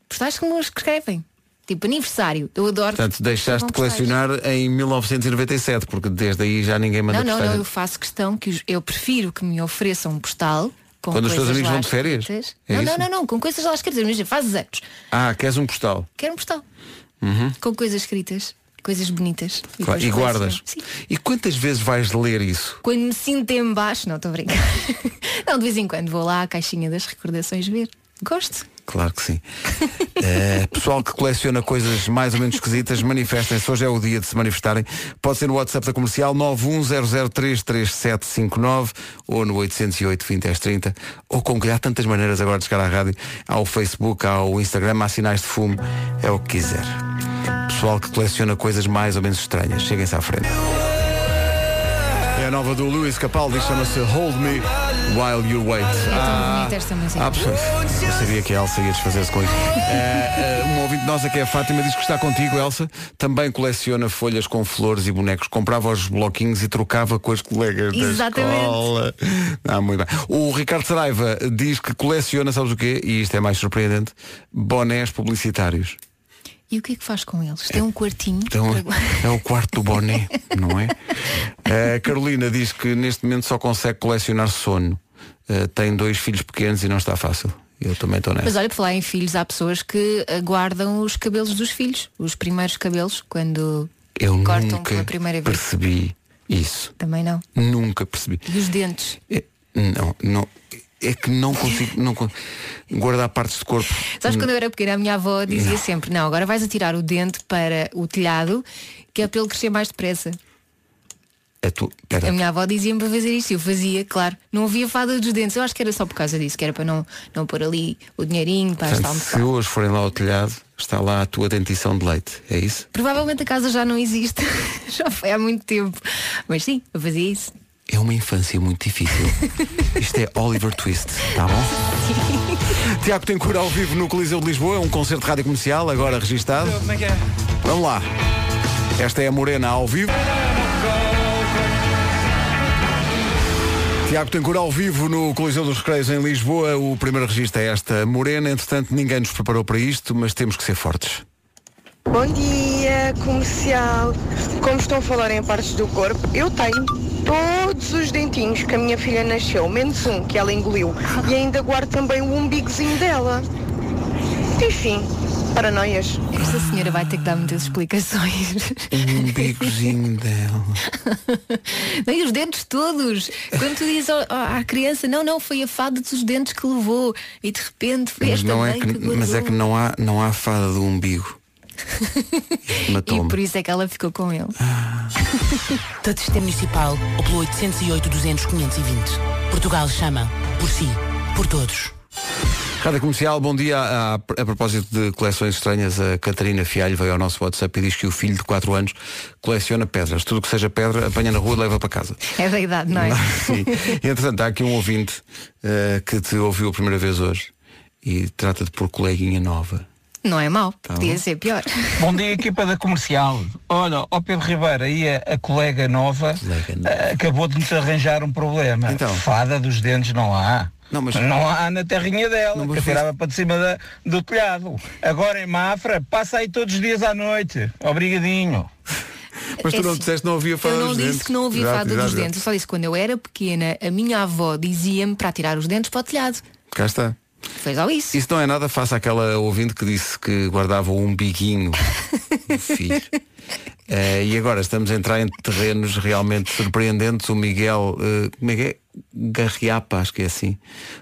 A: Postais como os que escrevem. Tipo aniversário. Eu adoro.
B: Portanto, deixaste de colecionar em 1997, porque desde aí já ninguém manda
A: Não, não,
B: postais.
A: não, eu faço questão que os- eu prefiro que me ofereçam um postal com
B: Quando os teus amigos vão de férias? É
A: não, não, não, não, com coisas lá escritas. Imagina, fazes anos.
B: Ah, queres um postal?
A: Quero um postal.
B: Uhum.
A: Com coisas escritas. Coisas bonitas.
B: Claro,
A: depois
B: E guardas. E quantas vezes vais ler isso?
A: Quando me sinto em baixo, não estou a brincar. não, de vez em quando vou lá à caixinha das recordações ver. Gosto.
B: Claro que sim. Eh, pessoal que coleciona coisas mais ou menos esquisitas, manifestem-se. Hoje é o dia de se manifestarem. Pode ser no WhatsApp da comercial 910033759 ou no 808 2030 ou como que há tantas maneiras agora de chegar à rádio. Há o Facebook, há o Instagram, há sinais de fumo. É o que quiser. Pessoal que coleciona coisas mais ou menos estranhas. Cheguem-se à frente. É a nova do Luís Capaldi, chama-se Hold Me. While You Wait.
A: É tão
B: Ah,
A: bonita esta música.
B: ah, eu sabia que a Elsa ia desfazer-se com isso. Eh, uma ouvinte nossa que é a Fátima diz que está contigo, Elsa. Também coleciona folhas com flores e bonecos. Comprava os bloquinhos e trocava com as colegas da
A: Exatamente.
B: escola. Ah, muito bem. O Ricardo Saraiva diz que coleciona, sabes o quê? E isto é mais surpreendente, bonés publicitários.
A: E o que é que faz com eles? Tem um quartinho.
B: Então, é o quarto do boné, não é? A Carolina diz que neste momento só consegue colecionar sono. Eh, tem dois filhos pequenos e não está fácil. Eu também estou nessa.
A: Mas olha, por falar em filhos, há pessoas que eh, guardam os cabelos dos filhos, os primeiros cabelos, quando
B: Eu
A: cortam pela primeira vez.
B: percebi isso.
A: Também não.
B: Nunca percebi.
A: E os dentes.
B: É- não, não. É que não consigo não, guardar partes de corpo.
A: Sabes quando eu era pequena, a minha avó dizia sempre, não, agora vais atirar o dente para o telhado, que é para ele crescer mais depressa.
B: É tu.
A: A minha avó dizia-me para fazer isso, eu fazia, claro. Não havia fada dos dentes, eu acho que era só por causa disso, que era para não, não pôr ali o dinheirinho para estar
B: Portanto,
A: um
B: se hoje forem lá ao telhado, está lá a tua dentição de leite. É isso?
A: Provavelmente a casa já não existe, já foi há muito tempo. Mas sim, eu fazia isso.
B: É uma infância muito difícil. Isto é Oliver Twist, tá bom? Tiago tem cura ao vivo no Coliseu de Lisboa, é um concerto de rádio comercial, agora registado.
M: Como é que é?
B: Vamos lá. Esta é a Morena ao vivo. Tiago Tencour ao vivo no Coliseu dos Recreios em Lisboa. O primeiro registro é esta Morena. Entretanto, ninguém nos preparou para isto, mas temos que ser fortes.
O: Bom dia, comercial. Como estão a falar em partes do corpo, eu tenho todos os dentinhos que a minha filha nasceu, menos um que ela engoliu. E ainda guardo também o umbigozinho dela. Enfim, paranoias.
A: Esta senhora vai ter que dar muitas explicações.
B: Um umbigozinho dela.
A: Não, e os dentes todos. Quando tu dizes ao- à criança, não, não, foi a fada dos dentes que levou. E de repente foi
B: Mas,
A: esta
B: não é que,
A: que,
B: mas é que não há, não há fada do umbigo.
A: E por isso é que ela ficou com ele.
P: Da Sistema Municipal ou pelo 808 200 520. Portugal chama. Por si. Por todos.
B: Rádio Comercial, bom dia. A, a propósito de coleções estranhas, a Catarina Fialho veio ao nosso WhatsApp e diz que o filho de 4 anos coleciona pedras. Tudo que seja pedra, apanha na rua e leva para casa.
A: É da idade, não é?
B: Sim. Entretanto, há aqui um ouvinte eh, que te ouviu a primeira vez hoje e trata-te por coleguinha nova.
A: Não é mau,
B: Tá
A: podia
B: bom.
A: ser pior.
K: Bom dia, equipa da comercial. Olha, ó Pedro Ribeiro, aí a, a colega nova eh, acabou de nos arranjar um problema. Fada dos dentes não há.
B: Não, mas...
K: não há na terrinha dela,
B: Não,
K: que
B: foi-
K: tirava para de cima da- do telhado. Agora em Mafra, passa aí todos os dias à noite. Obrigadinho.
B: Mas tu
A: É
B: não
A: assim,
B: disseste que não ouvia fada
A: Eu não
B: dos
A: disse
B: dentes.
A: que não ouvia
B: Exato,
A: fada
B: exato,
A: dos dentes. Eu só disse que quando eu era pequena, a minha avó dizia-me para tirar os dentes para o telhado.
B: Cá está.
A: Foi só isso.
B: Isso não é nada face àquela ouvinte que disse que guardava o umbiguinho do filho. Eh, e agora estamos a entrar em terrenos realmente surpreendentes. O Miguel, eh, como é que é? Garriapa, acho que é assim.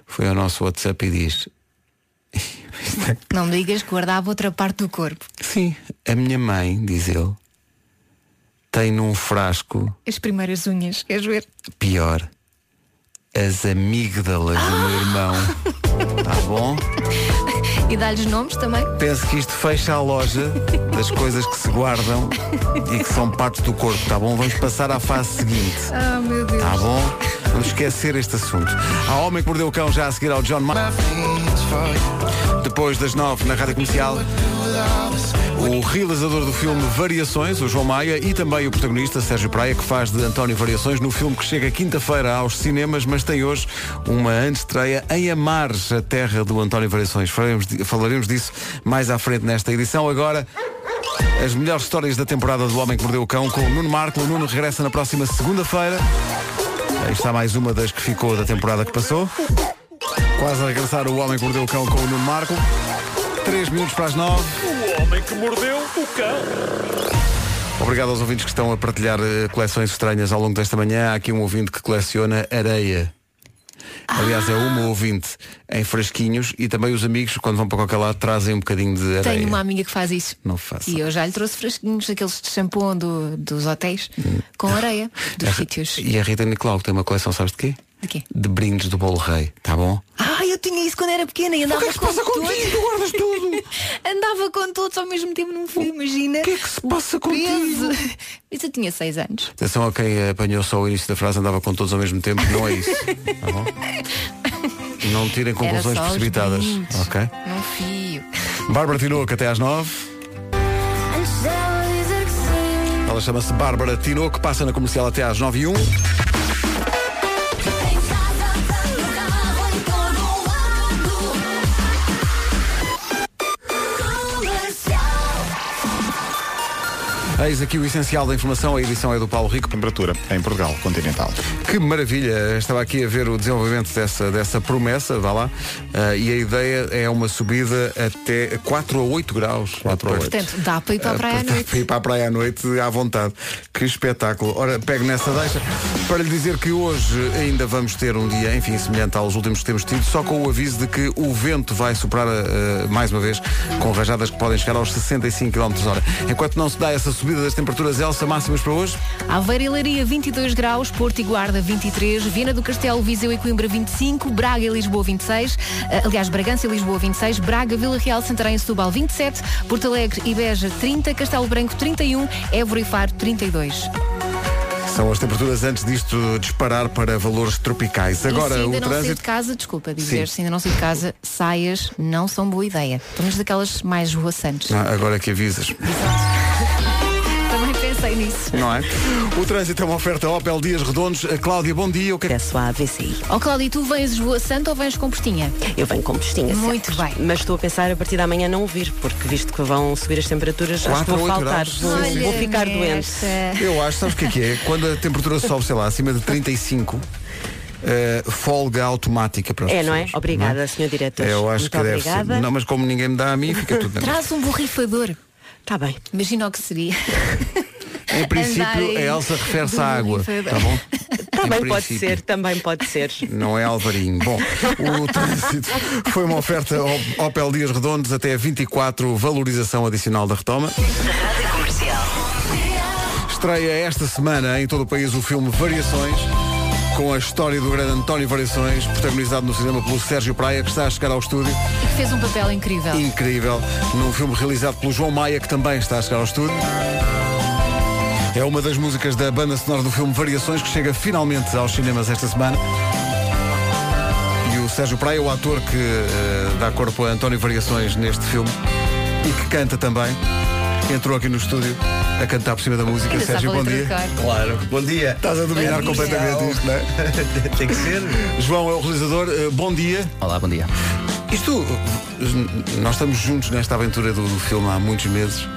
B: Foi ao nosso WhatsApp e diz.
A: Não me digas que guardava outra parte do corpo.
B: Sim, a minha mãe, diz ele, tem num frasco
A: As primeiras unhas, queres ver?
B: pior. As amígdalas do meu irmão. Tá bom?
A: E dá-lhes nomes também?
B: Penso que isto fecha a loja das coisas que se guardam e que são partes do corpo, tá bom? Vamos passar à fase seguinte.
A: Ah, meu Deus.
B: Tá bom? Vamos esquecer este assunto. Há Homem que Mordeu o Cão já a seguir ao John Ma Depois das nove na Rádio Comercial, o realizador do filme Variações, o João Maia, e também o protagonista, Sérgio Praia, que faz de António Variações no filme que chega quinta-feira aos cinemas, mas tem hoje uma antestreia em Amares, a terra do António Variações. Falaremos, falaremos disso mais à frente nesta edição. Agora, as melhores histórias da temporada do Homem que Mordeu o Cão com o Nuno Marco. O Nuno regressa na próxima segunda-feira. Aí está mais uma das que ficou da temporada que passou. Quase a regressar o Homem que Mordeu o Cão com o Nuno Marco. Três minutos para as nove.
M: O homem que mordeu o cão.
B: Obrigado aos ouvintes que estão a partilhar eh, coleções estranhas ao longo desta manhã. Há aqui um ouvinte que coleciona areia. Aliás, é uma ouvinte em frasquinhos e também os amigos, quando vão para qualquer lado, trazem um bocadinho de areia.
A: Tenho uma amiga que faz isso.
B: Não faça.
A: E eu já lhe trouxe frasquinhos, aqueles de shampoo do- dos hotéis, com areia, dos sítios.
B: E a Rita Nicolau que tem uma coleção, sabes de quê?
A: De quê?
B: De brindes do bolo rei, tá bom?
A: Ah, eu tinha isso quando era pequena e andava
B: que é que se
A: com
B: passa
A: todos.
B: contigo? Tu guardas tudo.
A: andava com todos ao mesmo tempo num filme, imagina. O
B: que é que se passa contigo?
A: Isso eu tinha seis anos.
B: Atenção a quem apanhou só o início da frase, andava com todos ao mesmo tempo, não é isso. Tá bom? Não tirem conclusões precipitadas. Ok?
A: Num fio.
B: Bárbara Tinoco até às nove. Ela chama-se Bárbara Tinoco, passa na comercial até às nove e um. Eis aqui o essencial da informação, a edição é do Paulo Rico.
C: Temperatura em Portugal continental.
B: Que maravilha! Estava aqui a ver o desenvolvimento dessa, dessa promessa, vá lá, ah, e a ideia é uma subida até 4 a 8 graus. 4 a 8.
A: Portanto, dá para ir para a
B: Ah,
A: praia à noite.
B: para ir para a praia à noite à vontade. Que espetáculo. Ora, pego nessa deixa para lhe dizer que hoje ainda vamos ter um dia, enfim, semelhante aos últimos que temos tido, só com o aviso de que o vento vai soprar ah, mais uma vez, com rajadas que podem chegar aos 65 km hora. Enquanto não se dá essa subida das temperaturas, Elsa, máximas para hoje?
A: Aveiro e Leiria 22 graus, Porto e Guarda 23, Viana do Castelo, Viseu e Coimbra 25, Braga e Lisboa 26, eh, aliás, Bragança e Lisboa 26, Braga, Vila Real, Santarém e Setúbal 27, Porto Alegre e Beja 30, Castelo Branco 31, Évora e Faro 32.
B: São as temperaturas antes disto disparar para valores tropicais. Agora
A: e se
B: o
A: ainda não sair
B: trânsito.
A: de casa, desculpa dizer,
B: Sim.
A: se ainda não sair de casa, saias não são boa ideia. Pelo menos daquelas mais voaçantes.
B: Ah, agora que avisas.
A: Também pensei nisso.
B: Não é? O trânsito é uma oferta Opel Dias Redondos. A Cláudia, bom dia. O que é
L: Peço à AVCI.
A: Ó Cláudia, tu vens esvoaçante ou vens com postinha?
L: Eu venho com postinha
A: Muito
L: sempre. Mas estou a pensar a partir da manhã não vir, porque visto que vão subir as temperaturas, acho que
B: Quatro a
L: vou faltar. Vou, vou ficar doente.
B: Eu acho, sabes o que é que é? Quando a temperatura sobe, sei lá, acima de 35, eh, folga automática para as
L: É, não é?
B: pessoas,
L: Obrigada,
B: não é?
L: senhor diretor.
B: Eu acho
L: Muito
B: que deve
L: obrigada.
B: ser. Não, mas como ninguém me dá a mim, fica tudo.
A: Traz um borrifador.
L: Está bem.
A: Imagina o que seria.
B: Em princípio, a Elsa refere-se à água. Tá bom?
L: Também
B: Em
L: pode
B: princípio.
L: ser, também pode ser.
B: Não é Alvarinho. Bom, o trânsito foi uma oferta Op- Opel Dias Redondos até 24, valorização adicional da retoma.
F: Rádio Comercial.
B: Estreia esta semana em todo o país o filme Variações, com a história do grande António Variações, protagonizado no cinema pelo Sérgio Praia, que está a chegar ao estúdio.
A: E que fez um papel incrível.
B: Incrível. Num filme realizado pelo João Maia, que também está a chegar ao estúdio. É uma das músicas da banda sonora do filme Variações, que chega finalmente aos cinemas esta semana. E o Sérgio Praia, o ator que eh, dá corpo a António Variações neste filme e que canta também, entrou aqui no estúdio a cantar por cima da música.
A: Ainda
B: Sérgio, bom dia.
Q: Claro, bom dia.
B: Estás a dominar
Q: Bom dia.
B: completamente isto, não é?
Q: Tem que ser.
B: João é o realizador. Eh, bom dia.
Q: Olá, bom dia.
B: Isto, eh, nós estamos juntos nesta aventura do, do filme há muitos meses.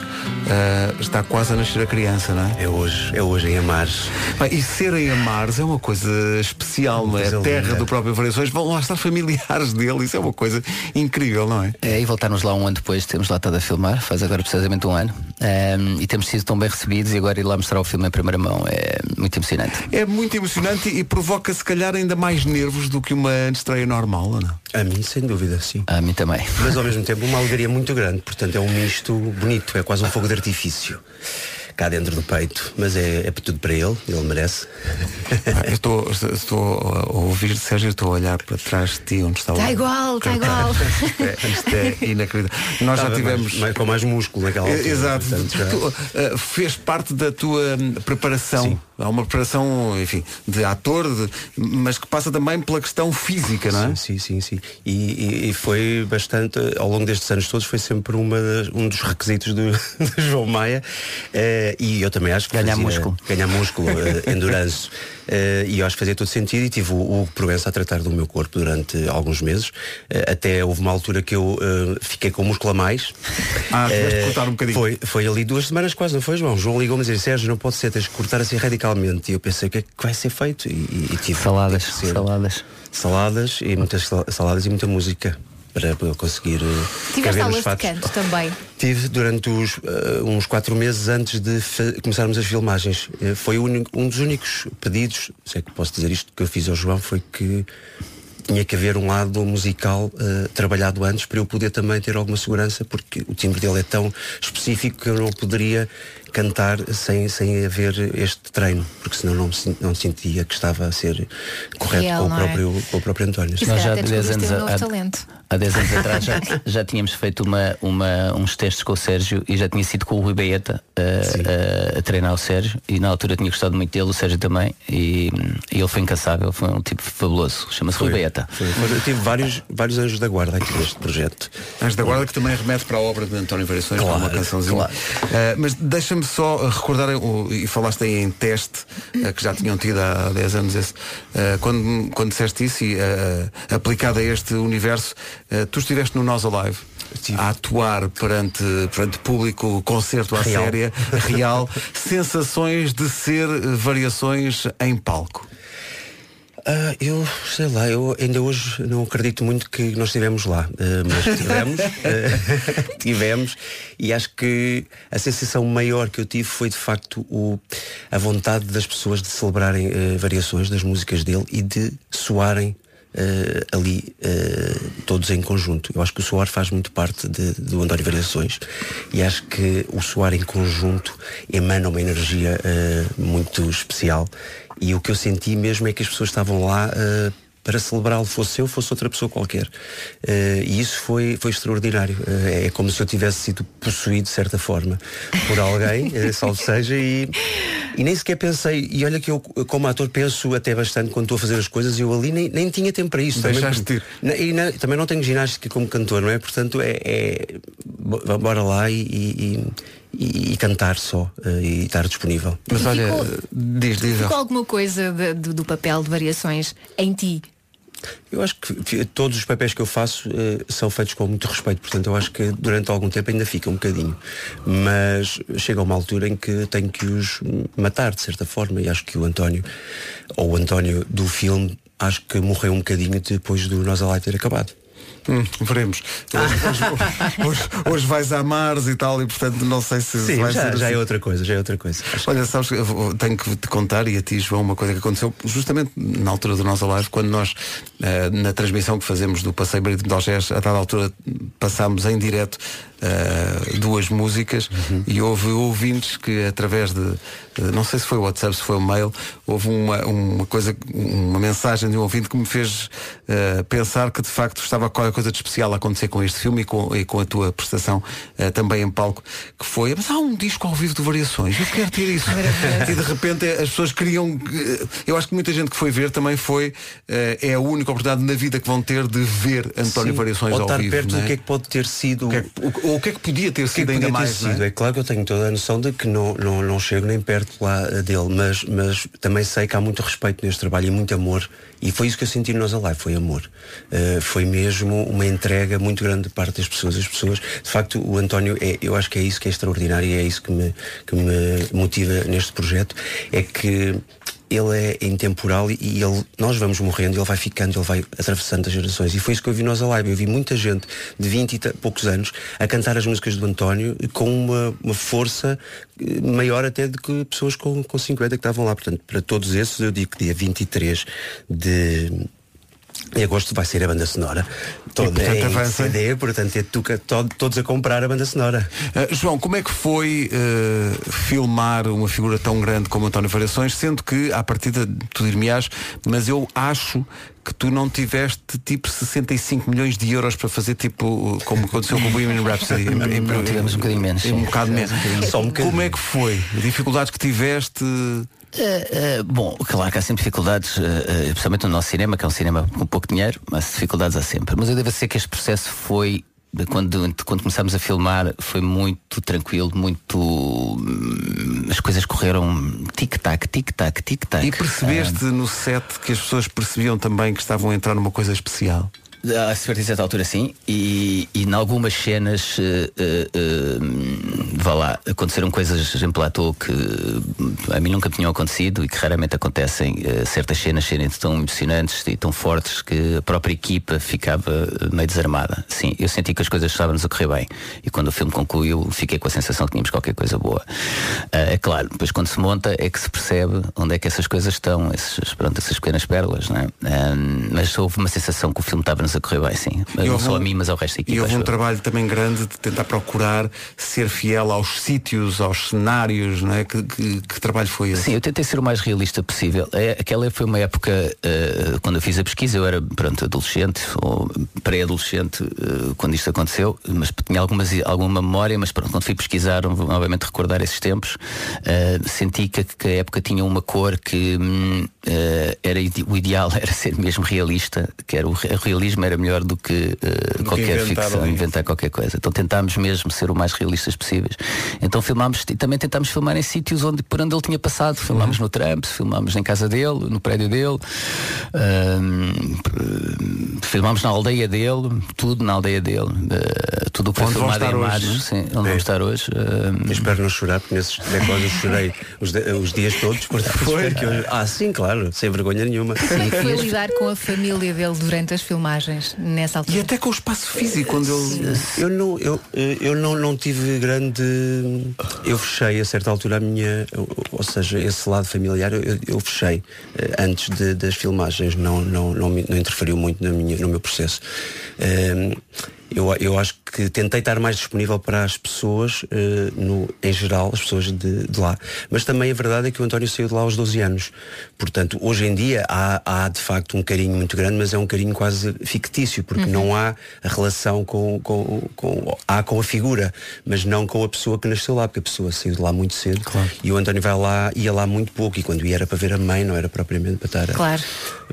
B: Eh, está quase a nascer a criança, não é?
Q: É hoje, é hoje em Amares.
B: Bem, e ser em Amares é uma coisa especial, não é?
Q: coisa
B: A terra
Q: linda.
B: do próprio Variações, vão lá estar familiares dele, isso é uma coisa incrível, não é?
R: É, e voltarmos lá um ano depois, temos lá estado a filmar, faz agora precisamente um ano, Ahm, e temos sido tão bem recebidos e agora ir lá mostrar o filme em primeira mão é muito emocionante.
B: É muito emocionante e provoca se calhar ainda mais nervos do que uma estreia normal, ou não?
Q: A mim, sem dúvida, sim.
R: A mim também.
Q: Mas ao mesmo tempo uma alegria muito grande. Portanto, é um misto bonito, é quase um fogo de artifício. Cá dentro do peito. Mas é, é tudo para ele, ele merece.
B: Ah, eu estou, estou a ouvir, Sérgio, estou a olhar para trás de ti onde está o.
A: Está igual, está igual.
B: Isto é, isto é inacreditável. Nós já
Q: Estava
B: tivemos.
Q: mais- mais- com mais músculo naquela altura.
B: Eh, Exato.
Q: portanto, já-
B: Tu, eh, fez parte da tua hum, preparação. Há uma preparação, enfim, de ator, de- mas que passa também pela questão física, não é?
Q: Sim, sim, sim. sim. E, e- e foi bastante, ao longo destes anos todos, foi sempre uma das- um dos requisitos do, do João Maia. Eh, e eu também acho que
R: Ganhar
Q: fazia-
R: músculo.
Q: Ganhar músculo, eh, endurance. Eh, e eu acho que fazia todo sentido e tive o Provença a tratar do meu corpo durante alguns meses. Eh, até houve uma altura que eu eh, fiquei com músculo a mais.
B: Ah, tiveste de cortar um bocadinho.
Q: Foi, foi ali duas semanas quase, não foi, João? O João ligou-me a dizer, Sérgio, não pode ser, tens de cortar assim radicalmente. E eu pensei, o que é que vai ser feito? E, e, e tive
R: Saladas,
Q: que
R: saladas.
Q: saladas e muitas sal- saladas e muita música para, conseguir eh,
A: Tiveste aulas de canto também.
Q: Tive durante os, eh, uns quatro meses antes de começarmos as filmagens. Eh, foi um dos únicos pedidos, se é que posso dizer isto, que eu fiz ao João foi que tinha que haver um lado musical eh, trabalhado antes para eu poder também ter alguma segurança, porque o timbre dele é tão específico que eu não poderia cantar sem, sem haver este treino, porque senão não, não sentia que estava a ser correto
A: Real,
Q: com, o
A: é?
Q: próprio, com o próprio António.
A: Se
R: Nós já há 10
A: descobriste
R: anos
A: um novo
R: a-
A: talento.
R: Há 10 anos atrás já, já tínhamos feito uma, uma- uns testes com o Sérgio e já tinha sido com o Rui Baeta uh, a, a treinar o Sérgio e na altura tinha gostado muito dele, o Sérgio também, e, e ele foi incansável, foi um tipo fabuloso, chama-se Rui Baeta.
Q: foi. Eu tive vários, vários anjos da guarda aqui neste projeto.
B: Anjos da Guarda que também remete para a obra de António Variações,
Q: Claro,
B: para uma cançãozinha.
Q: claro.
B: Eh, mas deixa-me só recordar, e falaste aí em teste, eh, que já tinham tido há 10 anos esse, eh, quando, quando disseste isso e eh, aplicado a este universo, tu estiveste no Nós Alive. A atuar perante, perante público, concerto à
Q: Real.
B: séria, real, sensações de ser variações em palco.
Q: Ah, eu sei lá, eu ainda hoje não acredito muito que nós estivemos lá, ah, mas tivemos, ah, tivemos, e acho que a sensação maior que eu tive foi de facto o, a vontade das pessoas de celebrarem variações das músicas dele e de soarem ah, ali ah, todos em conjunto. Eu acho que o soar faz muito parte de- do António Variações e acho que o soar em conjunto emana uma energia ah, muito especial e o que eu senti mesmo é que as pessoas estavam lá ah, para celebrá-lo, fosse eu, fosse outra pessoa qualquer. Ah, e isso foi, foi extraordinário. Ah, é como se eu tivesse sido possuído, de certa forma, por alguém, eh, salvo seja, e, e nem sequer pensei, e olha que eu, como ator, penso até bastante quando estou a fazer as coisas, e eu ali nem, nem tinha tempo para isso. Também,
B: Deixaste ir.
Q: Na- e na- também não tenho ginástica como cantor, não é? Portanto, é, é bo- bora lá e, e- e- e cantar só e estar disponível.
B: Mas olha,
A: ficou-
B: diz, diz.
A: Ficou alguma coisa de- do, do papel de variações em ti?
Q: Eu acho que todos os papéis que eu faço eh, são feitos com muito respeito, portanto eu acho que durante algum tempo ainda fica um bocadinho. Mas chega uma altura em que tenho que os matar, de certa forma, e acho que o António, ou o António do filme, acho que morreu um bocadinho depois do Nós Alive ter acabado.
B: Hum, veremos. Hoje, hoje- hoje vais a Mars e tal, e portanto não sei se
Q: Sim,
B: vai
Q: já,
B: ser
Q: já
B: assim.
Q: é outra coisa, já é outra coisa.
B: Olha, sabes, tenho que te contar e a ti, João, uma coisa que aconteceu justamente na altura do nosso live, quando nós, eh, na transmissão que fazemos do Passeio Marítimo de Algés, a dada altura passámos em direto eh, duas músicas e houve ouvintes que através de, não sei se foi o WhatsApp, se foi o mail, houve uma, uma coisa, uma mensagem de um ouvinte que me fez eh, pensar que de facto estava qualquer coisa de especial a acontecer com este filme e com, e com a tua prestação eh, também em palco, que foi, mas há um disco ao vivo de variações, eu quero ter isso. e de repente as pessoas queriam, eu acho que muita gente que foi ver também foi, é a única oportunidade na vida que vão ter de ver António
Q: Sim,
B: Variações
Q: ou
B: ao
Q: estar
B: vivo.
Q: perto
B: não
Q: do que é que pode ter sido.
B: O que é que- o- ou o que é que podia ter
Q: é
B: sido
Q: que
B: ainda mais, é?
Q: sido? É claro que eu tenho toda a noção de que não, não, não chego nem perto lá eh, dele, mas, mas também sei que há muito respeito neste trabalho e muito amor. E foi isso que eu senti Nós Alive, foi amor. Eh, foi mesmo uma entrega muito grande de parte das pessoas. As pessoas, de facto, o António, é, eu acho que é isso que é extraordinário e é isso que me, que me motiva neste projeto. É que ele é intemporal e e ele, nós vamos morrendo, ele vai ficando, ele vai atravessando as gerações. E foi isso que eu vi nós a live. Eu vi muita gente de 20 e poucos anos a cantar as músicas do António com uma, uma força eh, maior até do que pessoas com, com 50 que estavam lá. Portanto, para todos esses, eu digo que dia 23 de. Em agosto vai ser a banda sonora toda
B: portanto,
Q: em
B: avança.
Q: CD, portanto é tuca- to- todos a comprar a banda sonora.
B: Uh, João, como é que foi uh, filmar uma figura tão grande como António Variações, sendo que, à partida, tu dir-me-ás, mas eu acho que tu não tiveste tipo 65 milhões de euros para fazer tipo como aconteceu com o Bohemian Rhapsody.
R: Não, não, tivemos um bocadinho menos,
B: Um
R: sim.
B: bocado menos.
R: Um.
B: Só um bocadinho. Como é que foi? Dificuldades que tiveste?
R: Uh, uh, bom, claro que há sempre dificuldades, uh, especialmente no nosso cinema, que é um cinema com pouco dinheiro, mas dificuldades há sempre. Mas eu devo dizer que este processo foi, de quando, de quando começámos a filmar, foi muito tranquilo, muito. hum, as coisas correram tic-tac, tic-tac, tic-tac.
B: E percebeste no set que as pessoas percebiam também que estavam a entrar numa coisa especial?
R: A certa altura sim e, e em algumas cenas eh, eh, vá lá, aconteceram coisas em platô que a mim nunca tinham acontecido e que raramente acontecem eh, certas cenas serem tão emocionantes e tão fortes que a própria equipa ficava meio desarmada. Sim, eu senti que as coisas estavam-nos a correr bem e quando o filme concluiu fiquei com a sensação que tínhamos qualquer coisa boa. É claro, depois quando se monta é que se percebe onde é que essas coisas estão, esses, pronto, essas pequenas pérolas, não é? Ah, mas houve uma sensação que o filme estava-nos coisa correr bem, sim.
B: E
R: Não só
B: um-
R: a mim, mas ao resto da
B: E
R: equipa.
B: houve um trabalho também grande de tentar procurar ser fiel aos sítios, aos cenários, não é? Que, que- que trabalho foi esse?
R: Sim, eu tentei ser o mais realista possível. É, aquela foi uma época, eh, quando eu fiz a pesquisa, eu era pronto, adolescente ou pré-adolescente eh, quando isto aconteceu, mas tinha algumas, alguma memória, mas pronto, quando fui pesquisar, novamente recordar esses tempos, eh, senti que, que a época tinha uma cor que hum, eh, era o ideal era ser mesmo realista, que era o, o realismo era melhor do que eh,
B: que
R: qualquer
B: inventar
R: ficção, inventar qualquer coisa. Então tentámos mesmo ser o mais realistas possíveis. Então filmámos e também tentámos filmar em sítios onde, por onde ele tinha passado. Filmámos no Trump, filmámos em casa dele, no prédio dele, p- filmámos na aldeia dele, tudo na aldeia dele. tudo o que foi
Q: Onde
R: filmado em
Q: hoje,
R: imagens.
Q: é?
R: Sim, onde vamos estar hoje.
Q: Eu espero não chorar, porque nesses decors eu chorei os, de- os dias todos. Portanto, espero que eu- Ah, sim, claro, sem vergonha nenhuma.
A: Como é que foi lidar com a família dele durante as filmagens, nessa altura?
B: E até com o espaço físico, quando ele.
Q: Eu não, eu, eu não, não tive grande. Eu fechei a certa altura a minha. Ou seja, esse lado familiar eu, eu- fechei eh, antes de- das filmagens, não, não, não, não interferiu muito na minha, no meu processo. Ehm, eu, eu acho que tentei estar mais disponível para as pessoas, eh, no, em geral, as pessoas de, de lá. Mas também a verdade é que o António saiu de lá aos 12 anos. Portanto, hoje em dia há, há de facto um carinho muito grande, mas é um carinho quase fictício, porque não há a relação com, com, com, há com a figura, mas não com a pessoa que nasceu lá, porque a pessoa saiu de lá muito cedo e o António vai lá, ia lá muito pouco, e quando ia era para ver a mãe, não era propriamente para estar a-
A: Claro.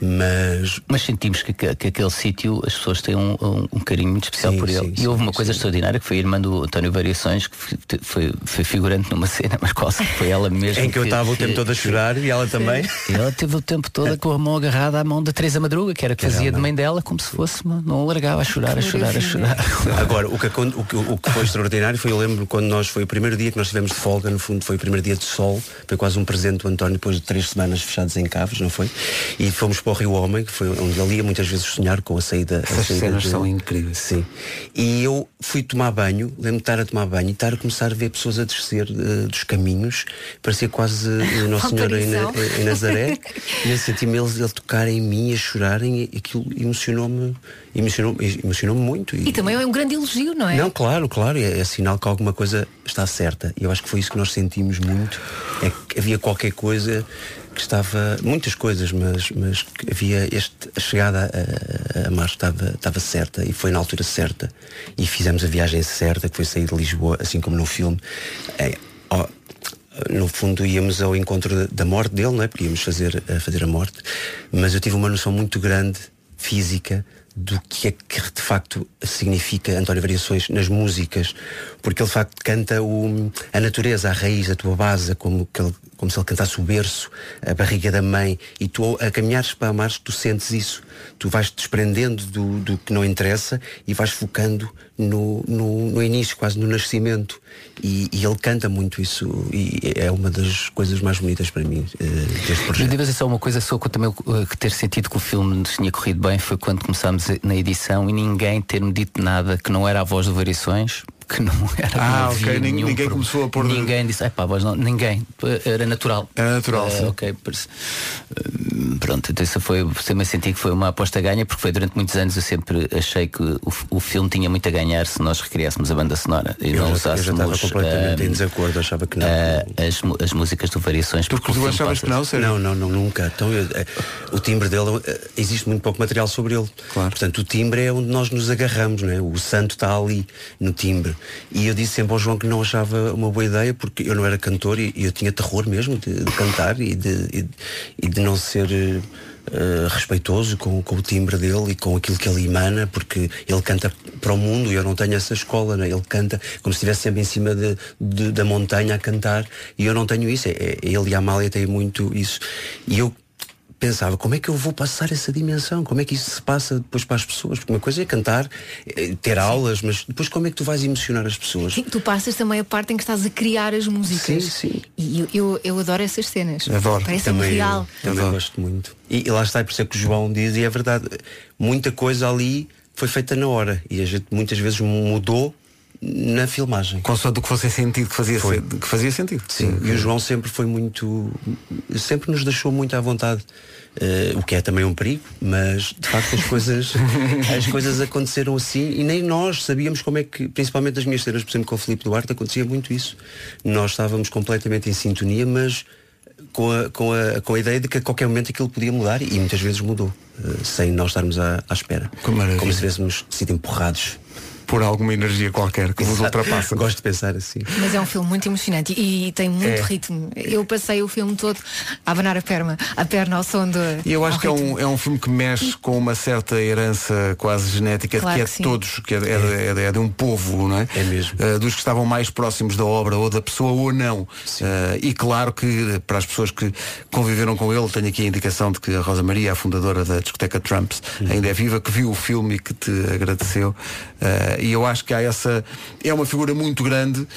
Q: Mas.
R: Mas sentimos que, que- que aquele sítio as pessoas têm um, um- um carinho muito especial
Q: Sim,
R: por ele.
Q: sim,
R: e
Q: sim,
R: houve uma coisa extraordinária que foi a irmã do António Variações, que foi, foi, foi figurante numa cena, mas quase que foi ela mesma.
Q: Em que eu estava o tempo todo a chorar e ela também.
R: E ela teve o tempo todo com a mão agarrada à mão da Teresa Madruga, que era que fazia de mãe dela, como se fosse, uma- não largava a chorar, a chorar, a chorar.
Q: Agora, o que, o, o que foi extraordinário foi, eu lembro quando nós, foi o primeiro dia que nós tivemos de folga, no fundo foi o primeiro dia de sol, foi quase um presente do António depois de três semanas fechados em Caves, não foi? E fomos para o Rio Homem, que foi onde ele ia muitas vezes sonhar com a saída. a
B: Essas
Q: saída
B: cenas
Q: de-
B: são incríveis.
Q: Sim. E eu fui tomar banho, lembro de estar a tomar banho e estar a começar a ver pessoas a descer eh, dos caminhos, parecia quase eh, Nossa Senhora em, Na-
A: aparição.
Q: em Nazaré, e eu senti-me eles a tocarem em mim, a chorarem, e aquilo emocionou-me, emocionou-me emocionou muito.
A: E também é um grande elogio, não é?
Q: Não, claro, claro, é, é sinal que alguma coisa está certa. E eu acho que foi isso que nós sentimos muito. É que havia qualquer coisa que estava. Muitas coisas, mas, mas havia este, a chegada a, a, estava, estava certa e foi na altura certa. E fizemos a viagem certa, que foi sair de Lisboa, assim como no filme. É, ó, no fundo íamos ao encontro da- morte dele, não é? Porque íamos fazer, fazer a morte, mas eu tive uma noção muito grande, física, do que é que de facto significa António Variações nas músicas, porque ele de facto canta o, a natureza, a raiz, a tua base, como, que ele- como se ele cantasse o berço, a barriga da mãe, e tu a caminhares para a marcha, tu sentes isso, tu vais te desprendendo do, do que não interessa e vais focando no, no, no início, quase no nascimento. E, e ele canta muito isso e é uma das coisas mais bonitas para mim eh, deste projeto.
R: devo dizer só uma coisa, só que também uh, que ter sentido que o filme tinha corrido bem foi quando começámos na edição e ninguém ter-me dito nada que não era a voz do Variações, que não era que
B: Ah,
R: não
B: ok,
R: havia
B: nin-
R: nenhum
B: ninguém
R: pro-
B: começou a pôr de-
R: Ninguém disse, pá, voz não, ninguém. Era natural.
B: Era natural,
R: Eh,
B: sim.
R: ok, Hum, pronto, então isso foi, também senti que foi uma aposta ganha, porque foi durante muitos anos eu sempre achei que o, o filme tinha muito a ganhar se nós recriássemos a banda sonora e
Q: Eu
R: não
Q: já- eu já
R: usássemos
Q: estava completamente
R: eh,
Q: em desacordo, achava que não.
R: eh, as, as músicas do Variações. porque o filme passa-
Q: Não, não, não, nunca. Então, eu- eh, o timbre dele, eh, existe muito pouco material sobre ele. Portanto, o timbre é onde nós nos agarramos, não é? O santo está ali, no timbre. E eu disse sempre ao João que não achava uma boa ideia, porque eu não era cantor e, e eu tinha terror mesmo de, de cantar e de, e, e de não ser. eh, respeitoso com, com o timbre dele e com aquilo que ele emana, porque ele canta para o mundo e eu não tenho essa escola, né? ele canta como se estivesse sempre em cima de, de- da montanha a cantar e eu não tenho isso. É, é- ele e a Amália têm muito isso. E eu pensava, como é que eu vou passar essa dimensão? Como é que isso se passa depois para as pessoas? Porque uma coisa é cantar, é ter aulas, mas depois como é que tu vais emocionar as pessoas?
A: Sim, tu passas também a parte em que estás a criar as músicas.
Q: Sim, sim.
A: E eu, eu, eu adoro essas cenas.
Q: Adoro.
A: Parece
Q: também,
A: real.
Q: eu Também gosto muito. E, e lá está, por isso é que o João diz, e é verdade, muita coisa ali foi feita na hora. E a gente muitas vezes mudou na filmagem.
B: Consoante o que fosse sentido, que fazia,
Q: Foi.
B: que fazia sentido.
Q: Sim, e o João sempre foi muito. sempre nos deixou muito à vontade. Eh, o que é também um perigo, mas de facto as coisas, as coisas aconteceram assim e nem nós sabíamos como é que, principalmente as minhas cenas, por exemplo, com o Filipe Duarte, acontecia muito isso. Nós estávamos completamente em sintonia, mas com a, com a, com a ideia de que a qualquer momento aquilo podia mudar e muitas vezes mudou, eh, sem nós estarmos à, à espera. Como se tivéssemos sido empurrados.
B: Por alguma energia qualquer que vos ultrapassa.
Q: Gosto de pensar assim.
A: Mas é um filme muito emocionante e, e tem muito
B: É.
A: ritmo. Eu passei o filme todo a abanar a perna, a perna ao som do.
B: E eu acho que é um, é um filme que mexe com uma certa herança quase genética
A: Claro
B: de que é de
A: sim.
B: todos, que é, é de- é de, é de um povo, não é?
Q: É mesmo.
B: Uh, dos que estavam mais próximos da obra ou da pessoa ou não. Uh, e claro que para as pessoas que conviveram com ele, tenho aqui a indicação de que a Rosa Maria, a fundadora da discoteca Trumps, ainda é viva, que viu o filme e que te agradeceu. Uh, e eu acho que há essa. É uma figura muito grande, uh,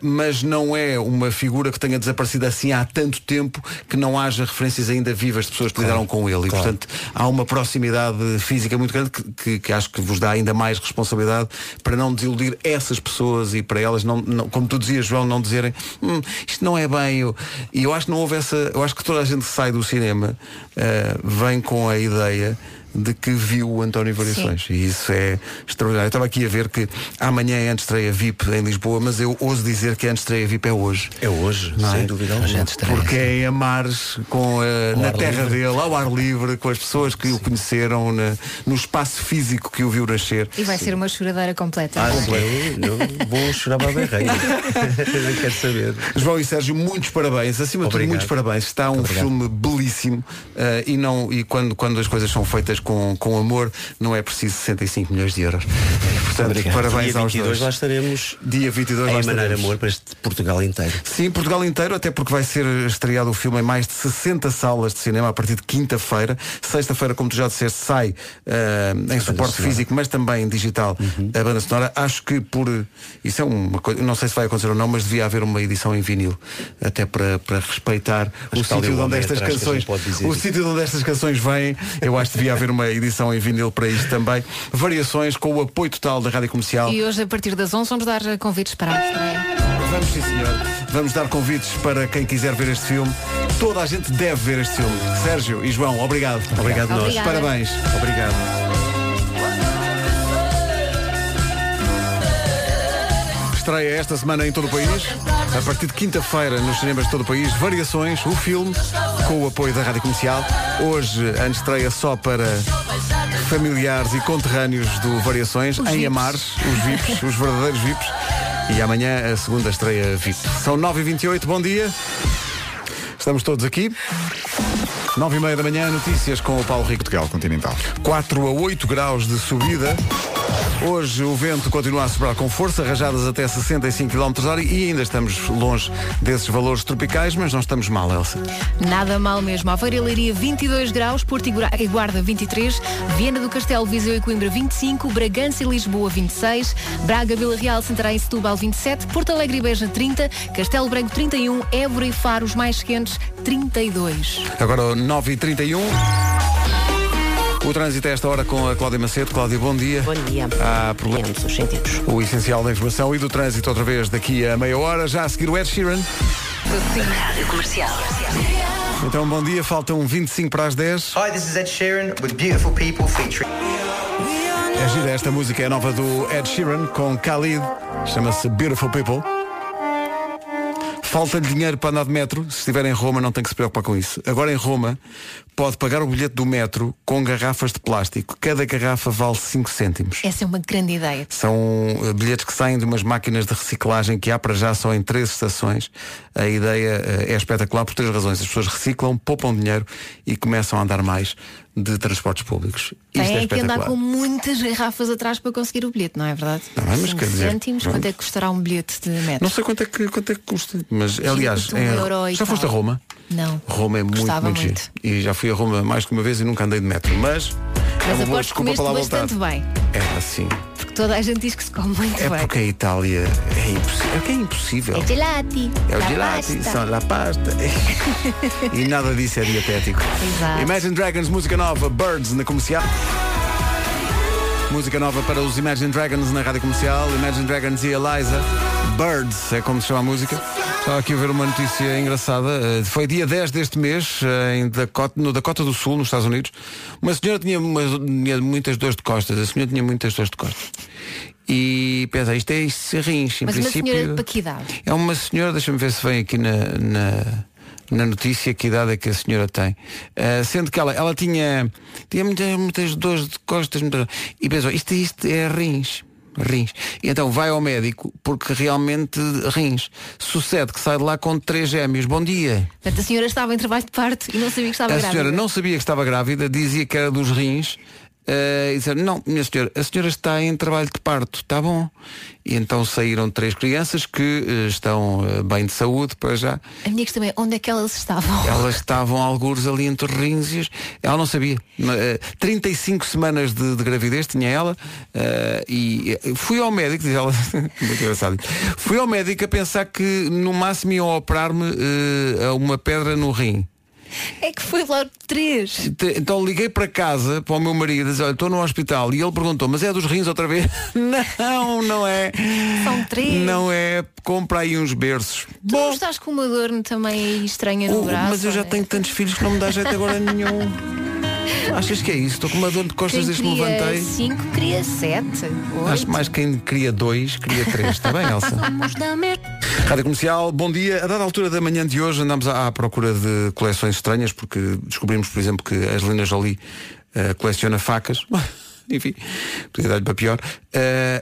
B: mas não é uma figura que tenha desaparecido assim há tanto tempo que não haja referências ainda vivas de pessoas que lidaram com ele. E
Q: claro.
B: portanto há uma proximidade física muito grande que, que- que acho que vos dá ainda mais responsabilidade para não desiludir essas pessoas e para elas não, não- como tu dizias João, não dizerem "Hum, isto não é bem. eu-" E eu acho que não houve essa. Eu acho que toda a gente que sai do cinema eh, vem com a ideia de que viu o António Variações e isso é extraordinário. Eu estava aqui a ver que amanhã é a estreia VIP em Lisboa, mas eu ouso dizer que a estreia VIP é hoje.
Q: É hoje,
B: Não é?
Q: sem dúvida alguma.
B: Porque é em Amares, com, eh, na terra
Q: livre.
B: dele, ao ar livre, com as pessoas que o conheceram, na- no espaço físico que o viu nascer.
A: E vai ser uma choradeira completa.
Q: Ah, eu não vou chorar para a não quero saber.
B: João e Sérgio, muitos parabéns. Acima de tudo, muitos parabéns. Está um
Q: Obrigado.
B: filme belíssimo eh, e, não, e quando, quando as coisas são feitas com, com amor, não é preciso 65 milhões de euros. Portanto,
Q: Obrigado.
B: parabéns
Q: Dia
B: aos
Q: 22
B: dois.
Q: lá estaremos
B: Dia 22
Q: a
B: lá
Q: emanar
B: estaremos.
Q: amor para este Portugal inteiro.
B: Sim, Portugal inteiro, até porque vai ser estreado o filme em mais de 60 salas de cinema a partir de quinta-feira. Sexta-feira, como tu já disseste, sai eh, em suporte físico, mas também digital a banda sonora. Acho que por. Isso é uma coisa. Não sei se vai acontecer ou não, mas devia haver uma edição em vinil. Até para, para respeitar
Q: Acho
B: o sítio de onde estas canções. O sítio de onde estas canções vêm, eu acho que devia haver uma edição em vinil para isto também. Variações com o apoio total da Rádio Comercial.
A: E hoje, a partir das 11, vamos dar convites para a estreia.
B: Vamos sim senhor. Vamos dar convites para quem quiser ver este filme. Toda a gente deve ver este filme. Sérgio e João, obrigado.
Q: Obrigado nós.
A: Obrigada.
B: Parabéns.
Q: Obrigado.
B: Estreia esta semana em todo o país. A partir de quinta-feira nos cinemas de todo o país, Variações, o filme, com o apoio da Rádio Comercial. Hoje, a estreia só para familiares e conterrâneos do Variações,
A: Os
B: em. Amares, os VIPs, os verdadeiros VIPs. E amanhã a segunda estreia VIP. São 9h28, bom dia. Estamos todos aqui. 9 e meia da manhã, notícias com o Paulo Rico.
C: Portugal Continental.
B: 4 a 8 graus de subida. Hoje o vento continua a soprar com força, rajadas até 65 km hora e ainda estamos longe desses valores tropicais, mas não estamos mal, Elsa.
A: Nada mal mesmo. Aveiro e Leiria 22 graus, Porto e e Guarda 23, Viana do Castelo, Viseu e Coimbra 25, Bragança e Lisboa 26, Braga, Vila Real, Santarém e Setúbal 27, Porto Alegre e Beja 30, Castelo Branco 31, Évora e Faro os mais quentes 32.
B: Agora 9h31. O trânsito a esta hora com a Cláudia Macedo. Cláudia, bom dia.
L: Bom dia.
B: Há problemas.
L: os sentidos.
B: O essencial da informação e do trânsito outra vez daqui a meia hora, já a seguir o Ed Sheeran.
F: Rádio Comercial.
B: Então bom dia, faltam 25 para as 10.
S: Hi, this is Ed Sheeran with Beautiful People featuring.
B: É gira, esta música é nova do Ed Sheeran com Khalid, chama-se Beautiful People. Falta-lhe dinheiro para andar de metro, se estiver em Roma não tem que se preocupar com isso. Agora em Roma pode pagar o bilhete do metro com garrafas de plástico. Cada garrafa vale 5 cêntimos.
A: Essa é uma grande ideia.
B: São eh, bilhetes que saem de umas máquinas de reciclagem que há para já só em três estações. A ideia eh, é espetacular por três razões. As pessoas reciclam, poupam dinheiro e começam a andar mais de transportes públicos. Isto é
A: Tem que andar com muitas garrafas atrás para conseguir o bilhete, não é verdade?
B: Não é, mas quer dizer,
A: cêntimos,
B: pronto.
A: quanto é que custará um bilhete de metro?
B: Não sei quanto é que, quanto é que custa, mas aliás,
A: custa um e
B: já foste a. Roma?
A: Não.
B: Roma é muito, muito. E já fui a Roma mais que uma vez e nunca andei de metro. Mas, é
A: Mas
B: uma boa desculpa para lá
A: bastante
B: voltar.
A: bem.
B: É assim.
A: Toda a gente diz que se come muito
B: É
A: bem.
B: porque a Itália é impossível. É que é impossível.
A: É gelati.
B: É o
A: la
B: gelati,
A: pasta.
B: são la pasta. e nada disso é dietético.
A: Exato.
B: Imagine Dragons, música nova, Birds na comercial. Música nova para os Imagine Dragons na rádio comercial. Imagine Dragons e Eliza. Birds é como se chama a música. Estava aqui a ver uma notícia engraçada. Eh, Foi dia 10 deste mês, eh, em Dakota, no Dakota do Sul, nos Estados Unidos. Uma senhora tinha, uma- tinha muitas dores de costas. A senhora tinha muitas dores de costas. E pensa, isto é isto é rins. Em
A: Mas uma
B: princípio,
A: senhora para que idade?
B: é uma senhora, deixa-me ver se vem aqui na, na, na notícia que idade é que a senhora tem. Ah, sendo que ela, ela tinha, tinha muitas, muitas dores de costas muitas- e pensou, isto, isto é rins. Rins. E então vai ao médico porque realmente rins. Sucede que sai de lá com três gêmeos. Bom dia.
A: Portanto, a senhora estava em trabalho de parto e não sabia que estava
B: a
A: grávida.
B: senhora não sabia que estava grávida, dizia que era dos rins. Eh, e disseram, não, minha senhora, a senhora está em trabalho de parto, está bom. E então saíram três crianças que eh, estão eh, bem de saúde para já.
A: A minha questão é onde é que elas estavam?
B: Elas estavam algures ali entre os- Ela não sabia. Ma- eh, 35 semanas de, de gravidez tinha ela e fui ao médico, diz ela, muito engraçado. Fui ao médico a pensar que no máximo iam operar-me a uma pedra no rim.
A: É que foi logo três.
B: Então liguei para casa para o meu marido e disse, olha, estou no hospital e ele perguntou, mas é dos rins outra vez? não, não é.
A: São três.
B: Não é, compra aí uns berços.
A: Tu não estás com uma dor também estranha no
B: Oh,
A: braço?
B: mas eu já
A: né?
B: tenho tantos filhos que não me dá jeito agora nenhum. Achas que é isso? Estou com uma dor de costas desde que me
A: cria
B: levantei.
A: cinco, cria sete.
B: Acho
A: oito.
B: que mais quem cria dois, cria três. Está bem, Elsa? Rádio Comercial, bom dia. A dada altura da manhã de hoje andámos à, à procura de coleções estranhas, porque descobrimos, por exemplo, que a Angelina Jolie eh, coleciona facas. Enfim, podia dar-lhe para pior.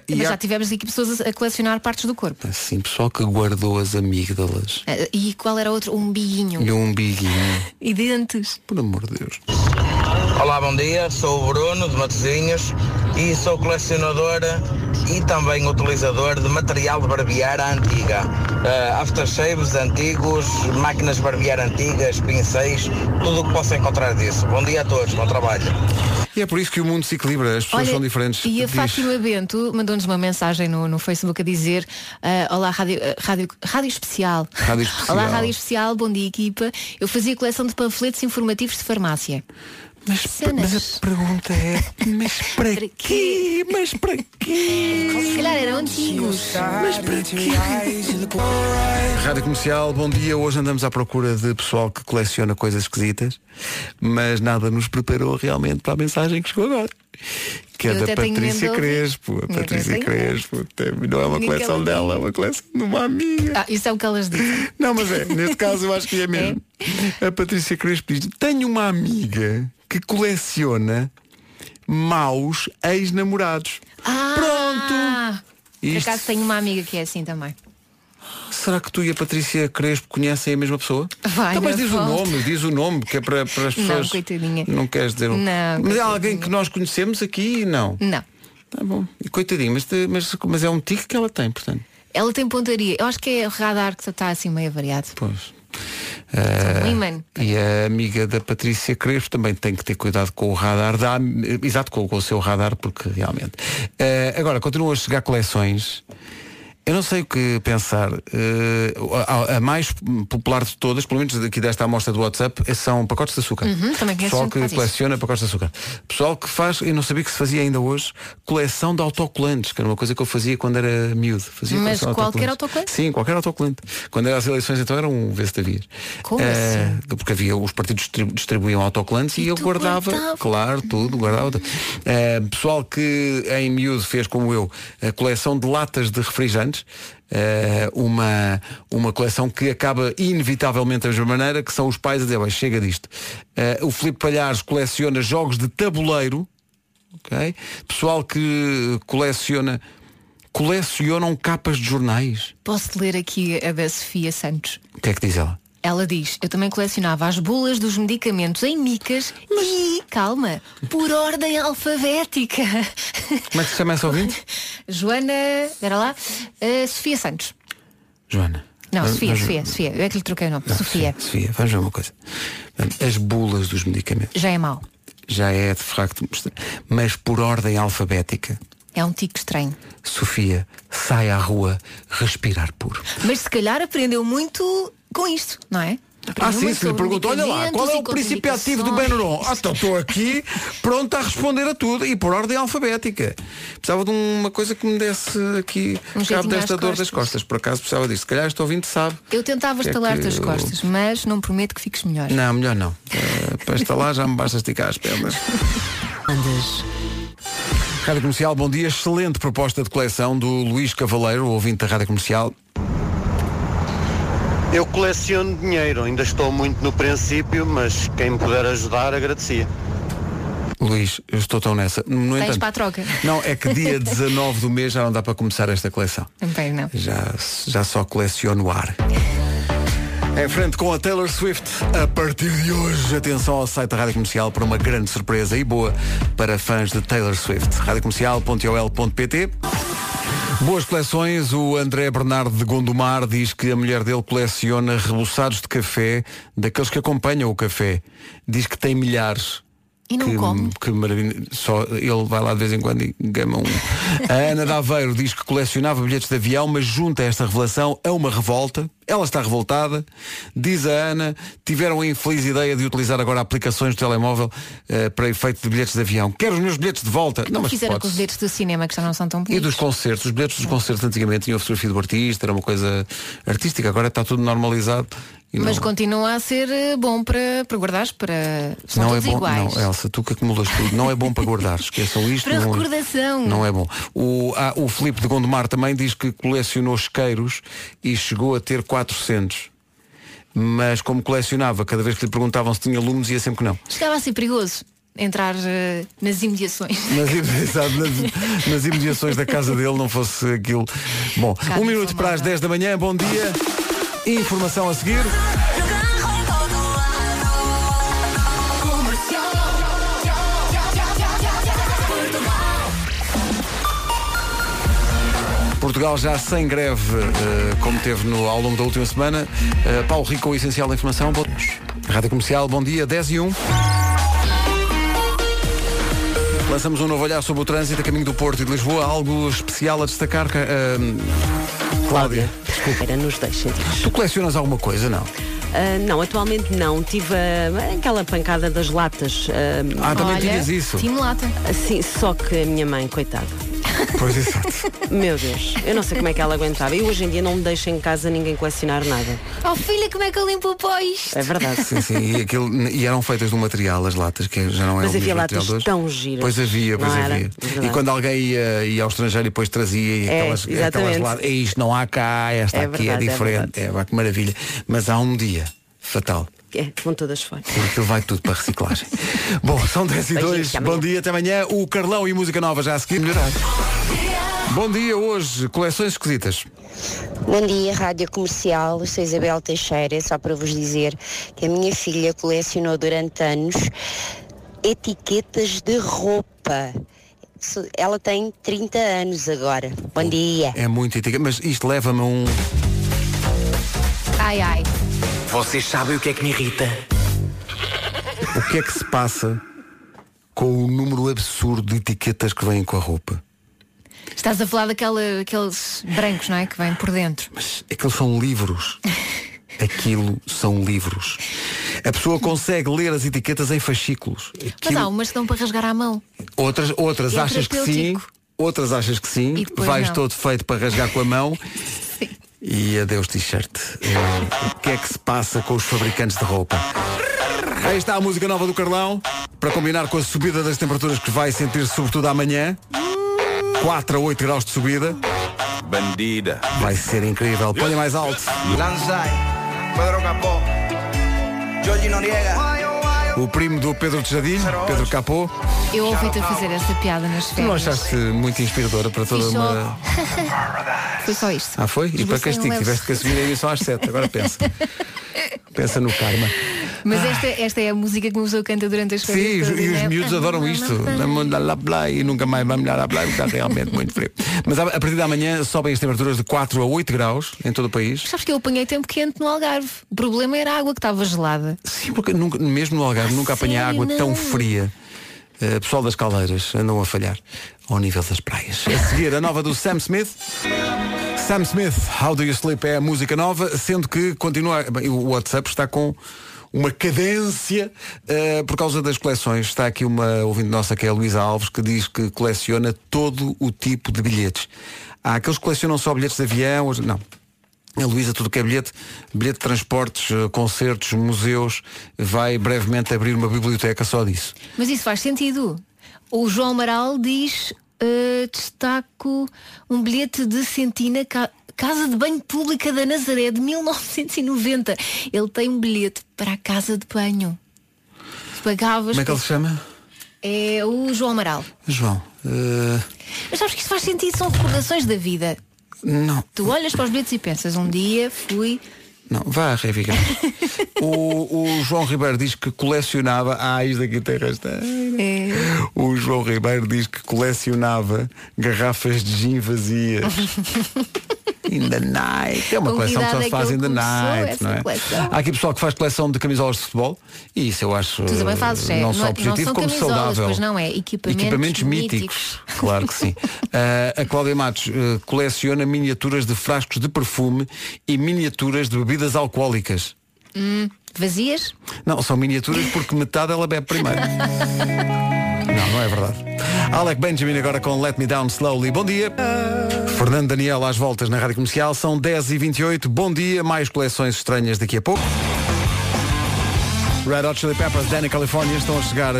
B: E
A: Mas
B: há,
A: já tivemos aqui pessoas a colecionar partes do corpo.
B: assim, pessoal que guardou as amígdalas
A: Ah, E qual era outro? Um biguinho.
B: e um biguinho.
A: E dentes.
B: Por amor de Deus.
T: Olá, bom dia. Sou o Bruno de Matosinhos e sou colecionador e também utilizador de material de barbear à antiga. Uh, aftershaves antigos, máquinas de barbear antigas, pincéis, tudo o que possa encontrar disso. Bom dia a todos, bom trabalho.
B: E é por isso que o mundo se equilibra, as pessoas são diferentes.
A: E a
B: Diz-
A: Fátima Bento mandou-nos uma mensagem no, no Facebook a dizer ah, Olá, rádio, ah, rádio, rádio Especial.
B: Rádio Especial.
A: Olá, Rádio Especial, bom dia, equipa. Eu fazia coleção de panfletos informativos de farmácia.
B: Mas,
A: Cenas.
B: mas a pergunta é, mas para quê? Mas para quê?
A: Se calhar eram antigos.
B: Mas para quê? Rádio Comercial, bom dia. Hoje andamos à procura de pessoal que coleciona coisas esquisitas, mas nada nos preparou realmente para a mensagem que chegou agora. Que é
A: Eu
B: da Patrícia. Crespo. A Patrícia. Crespo. Não é uma
A: Ninguém
B: coleção
A: ela
B: dela, é uma coleção de uma amiga.
A: Ah, isso é o que elas dizem.
B: Não, mas é, neste caso eu acho que é mesmo. A Patrícia Crespo diz, tenho uma amiga que coleciona maus ex-namorados.
A: Ah, Pronto! Por acaso tenho uma amiga que é assim também.
B: Será que tu e a Patrícia Crespo conhecem a mesma pessoa?
A: Vai,
B: então, mas diz o
A: volta.
B: nome, diz o nome, que é para, para as
A: Não,
B: pessoas.
A: coitadinha.
B: Não queres dizer o
A: Não,
B: Mas é alguém que nós conhecemos aqui? Não.
A: Não.
B: Tá bom. E coitadinho, mas, mas, mas é um tique que ela tem, portanto.
A: Ela tem pontaria. Eu acho que é o radar que está assim meio variado.
B: Pois.
A: Imã.
B: e a amiga da Patrícia Crespo também tem que ter cuidado com o radar, da, exato, com, com o seu radar, porque realmente. Ah, agora, continuam a chegar coleções. Eu não sei o que pensar. Eh, a, a mais popular de todas, pelo menos aqui desta amostra do WhatsApp, são pacotes de açúcar.
A: Uhum, também
B: Pessoal
A: que
B: coleciona pacotes de açúcar. Pessoal que faz, eu não sabia que se fazia ainda hoje, coleção de autocolantes, que era uma coisa que eu fazia quando era miúdo. Fazia
A: Mas qualquer
B: autocolantes.
A: autocolante?
B: Sim, qualquer autocolante. Quando eram as eleições então era um vez de
A: Como
B: Eh,
A: assim?
B: Porque havia, os partidos distribu- distribuíam autocolantes e, eu guardava,
A: guardavas?
B: claro, tudo, guardava. Eh, pessoal que em miúdo fez como eu, a coleção de latas de refrigerantes, eh, uma, uma coleção que acaba inevitavelmente da mesma maneira, que são os pais a dizer, "Bem, chega disto. Eh, o Filipe Palhares coleciona jogos de tabuleiro, ok? Pessoal que coleciona colecionam capas de jornais.
A: Posso ler aqui a da Sofia Santos.
B: O que é que diz ela?
A: Ela diz, eu também colecionava as bulas dos medicamentos em micas e, calma, por ordem alfabética.
B: Como é que se chama essa ouvinte?
A: Joana, era lá, eh, Sofia Santos.
B: Joana.
A: Não,
B: Vamos-
A: Sofia,
B: vamos-
A: Sofia, Sofia. Eu é que lhe troquei o nome.
B: Não,
A: Sofia.
B: Sofia, vamos ver uma coisa. As bulas dos medicamentos
A: Já é mau.
B: já é de facto, mas por ordem alfabética.
A: É um tico estranho.
B: Sofia, sai à rua respirar puro.
A: Mas se calhar aprendeu muito com isto, não é?
B: Ah, sim, se lhe pergunto, olha lá, qual é o princípio ativo do Benuron? Ah, então estou aqui pronto a responder a tudo e por ordem alfabética. Precisava de uma coisa que me desse aqui
A: Um
B: cabo desta dor
A: costas.
B: das costas. Por acaso precisava disso. Se calhar este ouvinte sabe.
A: Eu tentava
B: é
A: estalar-te
B: que
A: as
B: eu-
A: costas, mas não prometo que fiques melhor.
B: Não, melhor não. Eh, para estar lá já me basta esticar as pernas.
L: Andas.
B: Rádio Comercial, bom dia. Excelente proposta de coleção do Luís Cavaleiro, ouvinte da Rádio Comercial.
U: Eu coleciono dinheiro, ainda estou muito no princípio, mas quem me puder ajudar agradecia.
B: Luís, eu estou tão nessa. No
A: Tens
B: entanto,
A: para a troca.
B: não, é que dia 19 do mês já não dá para começar esta coleção.
A: Também não.
B: Já, já só coleciono ar. Em frente com a Taylor Swift, a partir de hoje, atenção ao site da Rádio Comercial para uma grande surpresa e boa para fãs de Taylor Swift. radiocomercial.ol.pt Boas coleções, o André Bernardo de Gondomar diz que a mulher dele coleciona reboçados de café, daqueles que acompanham o café. Diz que tem milhares.
A: E não
B: que,
A: come?
B: que maravilha. Só ele vai lá de vez em quando e gama um. A Ana de Aveiro diz que colecionava bilhetes de avião, mas junta esta revelação a uma revolta. Ela está revoltada. Diz a Ana, tiveram a infeliz ideia de utilizar agora aplicações de telemóvel eh, para efeito de bilhetes de avião. Quero os meus bilhetes de volta.
A: Não,
B: mas
A: fizeram com os bilhetes do cinema que já não são tão
B: E
A: bonitos.
B: dos concertos, os bilhetes dos concertos antigamente tinham a fotografia do artista, era uma coisa artística, agora está tudo normalizado. E
A: Mas
B: não,
A: continua a ser eh, bom para, para guardares, para. São
B: não é bom,
A: iguais.
B: não, Elsa, tu que acumulas tudo, não é bom para guardar, esqueçam isto.
A: Para
B: não,
A: recordação.
B: Não é bom. O, ah, o Filipe de Gondomar também diz que colecionou isqueiros e chegou a ter 400. Mas como colecionava, cada vez que lhe perguntavam se tinha lumes, ia sempre que não.
A: Chegava a ser perigoso entrar eh, nas imediações.
B: Nas, exato, nas, nas imediações da casa dele não fosse aquilo. Bom, um minuto para as 10 da manhã, bom dia. Informação a seguir. Portugal já sem greve, eh, como teve no, ao longo da última semana. Eh, Paulo Rico, o essencial da informação. Bom, Rádio Comercial, bom dia, 10 e 1. Lançamos um novo olhar sobre o trânsito a caminho do Porto e de Lisboa. Algo especial a destacar, ca- eh, Cláudia.
L: Era nos dois sentidos.
B: Tu colecionas alguma coisa, não?
L: Ah, não, atualmente não. Tive ah, aquela pancada das latas.
B: Ah, também tinhas isso.
A: Time lata.
L: Sim, só que a minha mãe, coitada.
B: Pois exato.
L: Meu Deus, eu não sei como é que ela aguentava. E hoje em dia não me deixo em casa ninguém colecionar nada.
A: Oh filha, como é que eu limpo o pó isto?
L: É verdade.
B: Sim, sim, e, aquilo, e eram feitas de um material, as latas, que já não é
L: Mas
B: o
L: havia
B: mesmo
L: latas
B: material de hoje.
L: tão giras.
B: Pois havia, pois
L: Não era?
B: havia.
L: Verdade.
B: E quando alguém ia, ia ao estrangeiro e depois trazia e
L: É,
B: aquelas, aquelas
L: exatamente.
B: latas, é isto não há cá, esta
L: É
B: aqui
L: verdade,
B: é
L: é
B: diferente. É, pá, que maravilha. Mas há um dia fatal.
L: É, vão todas fora.
B: Aquilo vai tudo para reciclagem. Bom, são 10 e
L: Beijinhos,
B: 2.
L: até amanhã.
B: Bom dia, até amanhã. O Carlão e música nova já a seguir melhorar. Bom dia, hoje, coleções esquisitas.
V: Bom dia, Rádio Comercial. Eu sou Isabel Teixeira, só para vos dizer que a minha filha colecionou durante anos etiquetas de roupa. Ela tem 30 anos agora. Bom dia.
B: É muito etiqueta, mas isto leva-me a um.
A: Ai ai.
E: Vocês sabem o que é que me irrita?
B: O que é que se passa com o número absurdo de etiquetas que vêm com a roupa?
A: Estás a falar daquela, daqueles brancos, não é? Que vêm por dentro.
B: Aqueles são livros. Aquilo são livros. A pessoa consegue ler as etiquetas em fascículos.
A: Mas
B: Aquilo-
A: há umas que dão para rasgar à mão.
B: Outras, outras
A: é
B: achas que sim, outras achas que sim, vais
A: não.
B: todo feito para rasgar com a mão. E adeus t-shirt. O que é que se passa com os fabricantes de roupa? Aí está a música nova do Carlão, para combinar com a subida das temperaturas que vai sentir sobretudo amanhã. 4 a 8 graus de subida.
H: Bandida.
B: Vai ser incrível. Ponha mais alto.
S: Lanzai, Pedro Capó, Jorge Noriega.
B: O primo do Pedro Tejadilho, Pedro Capô.
A: Eu ouvi-te a fazer essa piada nas
B: Tu não
A: férias.
B: achaste muito inspiradora para toda uma.
A: Foi só isto.
B: Ah, foi? E para
A: um
B: castigo,
A: leve.
B: tiveste que assumir aí só às 7. Agora pensa. pensa no karma.
A: Mas esta, esta é a música que uma pessoa canta durante as
B: Sim,
A: férias.
B: os-
A: todas,
B: e os
A: né?
B: miúdos adoram isto. E nunca mais vamos lá, lá, lá, está realmente muito frio. Mas a a partir da manhã sobem as temperaturas de 4 a 8 graus em todo o país.
A: Sabes que eu apanhei tempo quente no Algarve. O problema era a água que estava gelada.
B: Sim, porque nunca, mesmo no Algarve nunca apanhei água tão
A: não?
B: fria. Uh, pessoal das caldeiras andam a falhar ao nível das praias. A seguir, a nova do Sam Smith. Sam Smith, How Do You Sleep é a música nova, sendo que continua. Bem, o WhatsApp está com uma cadência uh, por causa das coleções. Está aqui uma ouvinte nossa que é a Luísa Alves que diz que coleciona todo o tipo de bilhetes. Há aqueles que colecionam só bilhetes de avião, não. A Luísa, tudo que é bilhete, bilhete de transportes, eh, concertos, museus, vai brevemente abrir uma biblioteca só disso.
A: Mas isso faz sentido. O João Amaral diz, uh, destaco um bilhete de Sentina, ca Casa de Banho Pública da Nazaré de 1990. Ele tem um bilhete para a Casa de Banho. Pagavas.
B: Como é que ele se chama?
A: É o João Amaral.
B: João. Uh...
A: Mas sabes que isso faz sentido, são recordações da vida.
B: Não.
A: Tu olhas para os bilhetes e pensas, um dia fui.
B: Não, vá, Reviga. o, o João Ribeiro diz que colecionava. Ah, isto aqui tem rasteira. É. O João Ribeiro diz que colecionava garrafas de gin vazias. In the night. É uma coleção que só se faz in the night, não é? Coleção. Há aqui pessoal que faz coleção de camisolas de futebol e isso eu acho
A: tu também fazes, é.
B: não só positivo
A: não
B: como saudável.
A: Pois não é, equipamentos,
B: equipamentos míticos. míticos. Claro que sim. uh, a Cláudia Matos uh, coleciona miniaturas de frascos de perfume e miniaturas de bebidas alcoólicas.
A: Hum, vazias?
B: Não, são miniaturas porque metade ela bebe primeiro. não, não é verdade. Alec Benjamin agora com Let Me Down Slowly. Bom dia. Fernando Daniel às voltas na Rádio Comercial. São 10h28. Bom dia. Mais coleções estranhas daqui a pouco. Red Hot Chili Peppers, Danny California, estão a chegar uh,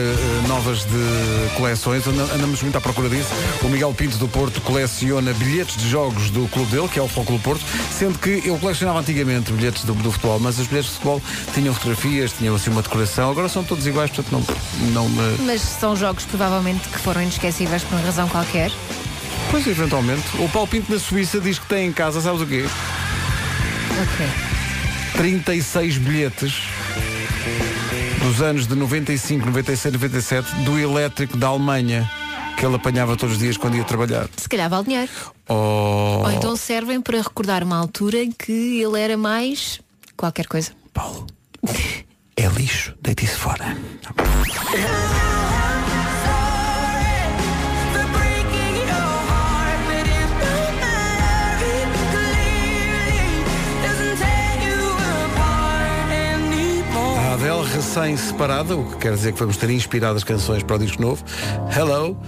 B: novas de coleções, andamos muito à procura disso. O Miguel Pinto do Porto coleciona bilhetes de jogos do clube dele, que é o Futebol Porto, sendo que eu colecionava antigamente bilhetes do, do, futebol, mas os bilhetes de futebol tinham fotografias, tinham assim uma decoração, agora são todos iguais, portanto não, não me...
A: Mas são jogos provavelmente que foram inesquecíveis por uma razão qualquer.
B: Pois, eventualmente. O Paulo Pinto na Suíça diz que tem em casa, sabes o quê?
A: Ok.
B: 36 bilhetes dos anos de 95, 96, 97 do elétrico da Alemanha que ele apanhava todos os dias quando ia trabalhar.
A: Se calhar vale dinheiro.
B: Oh.
A: Ou então servem para recordar uma altura em que ele era mais qualquer coisa.
B: Paulo, é lixo, deite isso fora. Adele recém-separada, o que quer dizer que vamos ter inspirado as canções para o disco novo. Hello.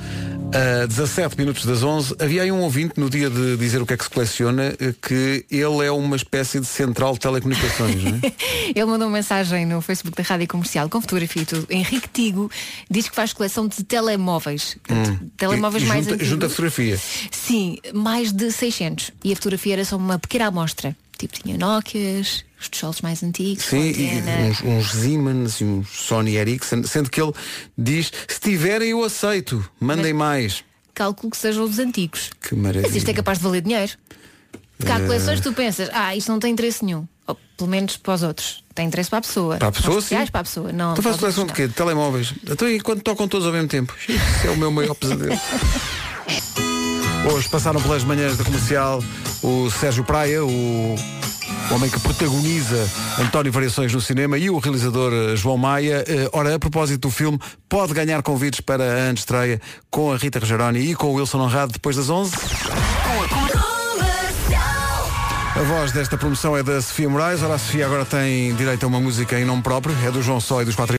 B: A 17 minutos das 11, havia aí um ouvinte no dia de dizer o que é que se coleciona eh, que ele é uma espécie de central de telecomunicações, não é?
A: ele mandou uma mensagem no Facebook da Rádio Comercial com fotografia e tudo. Henrique Tigo diz que faz coleção de telemóveis. Hum. Telemóveis
B: e,
A: mais
B: junta,
A: antigos.
B: Junta fotografia.
A: Sim, mais de 600. E a fotografia era só uma pequena amostra. Tipo, tinha Nokias, os tijolos mais antigos.
B: Sim, e uns, uns Siemens e uns Sony Ericsson, sendo que ele diz, se tiverem eu aceito, mandem Mas, mais.
A: Calculo que sejam os antigos.
B: Que maravilha.
A: Mas isto é capaz de valer dinheiro. Porque há coleções que tu pensas, ah, isto não tem interesse nenhum. Ou, pelo menos para os outros. Tem interesse para a pessoa.
B: Para a pessoa, sim.
A: para a pessoa. Não,
B: tu fazes coleção de quê? De telemóveis. Então, e quando tocam todos ao mesmo tempo? Isso é o meu maior pesadelo. Hoje passaram pelas manhãs da comercial o Sérgio Praia, o homem que protagoniza António Variações no cinema e o realizador eh, João Maia. Eh, ora, a propósito do filme, pode ganhar convites para a estreia com a Rita Rogeroni e com o Wilson Honrado depois das 11. A voz desta promoção é da Sofia Moraes. Ora, a Sofia agora tem direito a uma música em nome próprio, é do João Só e dos Quatro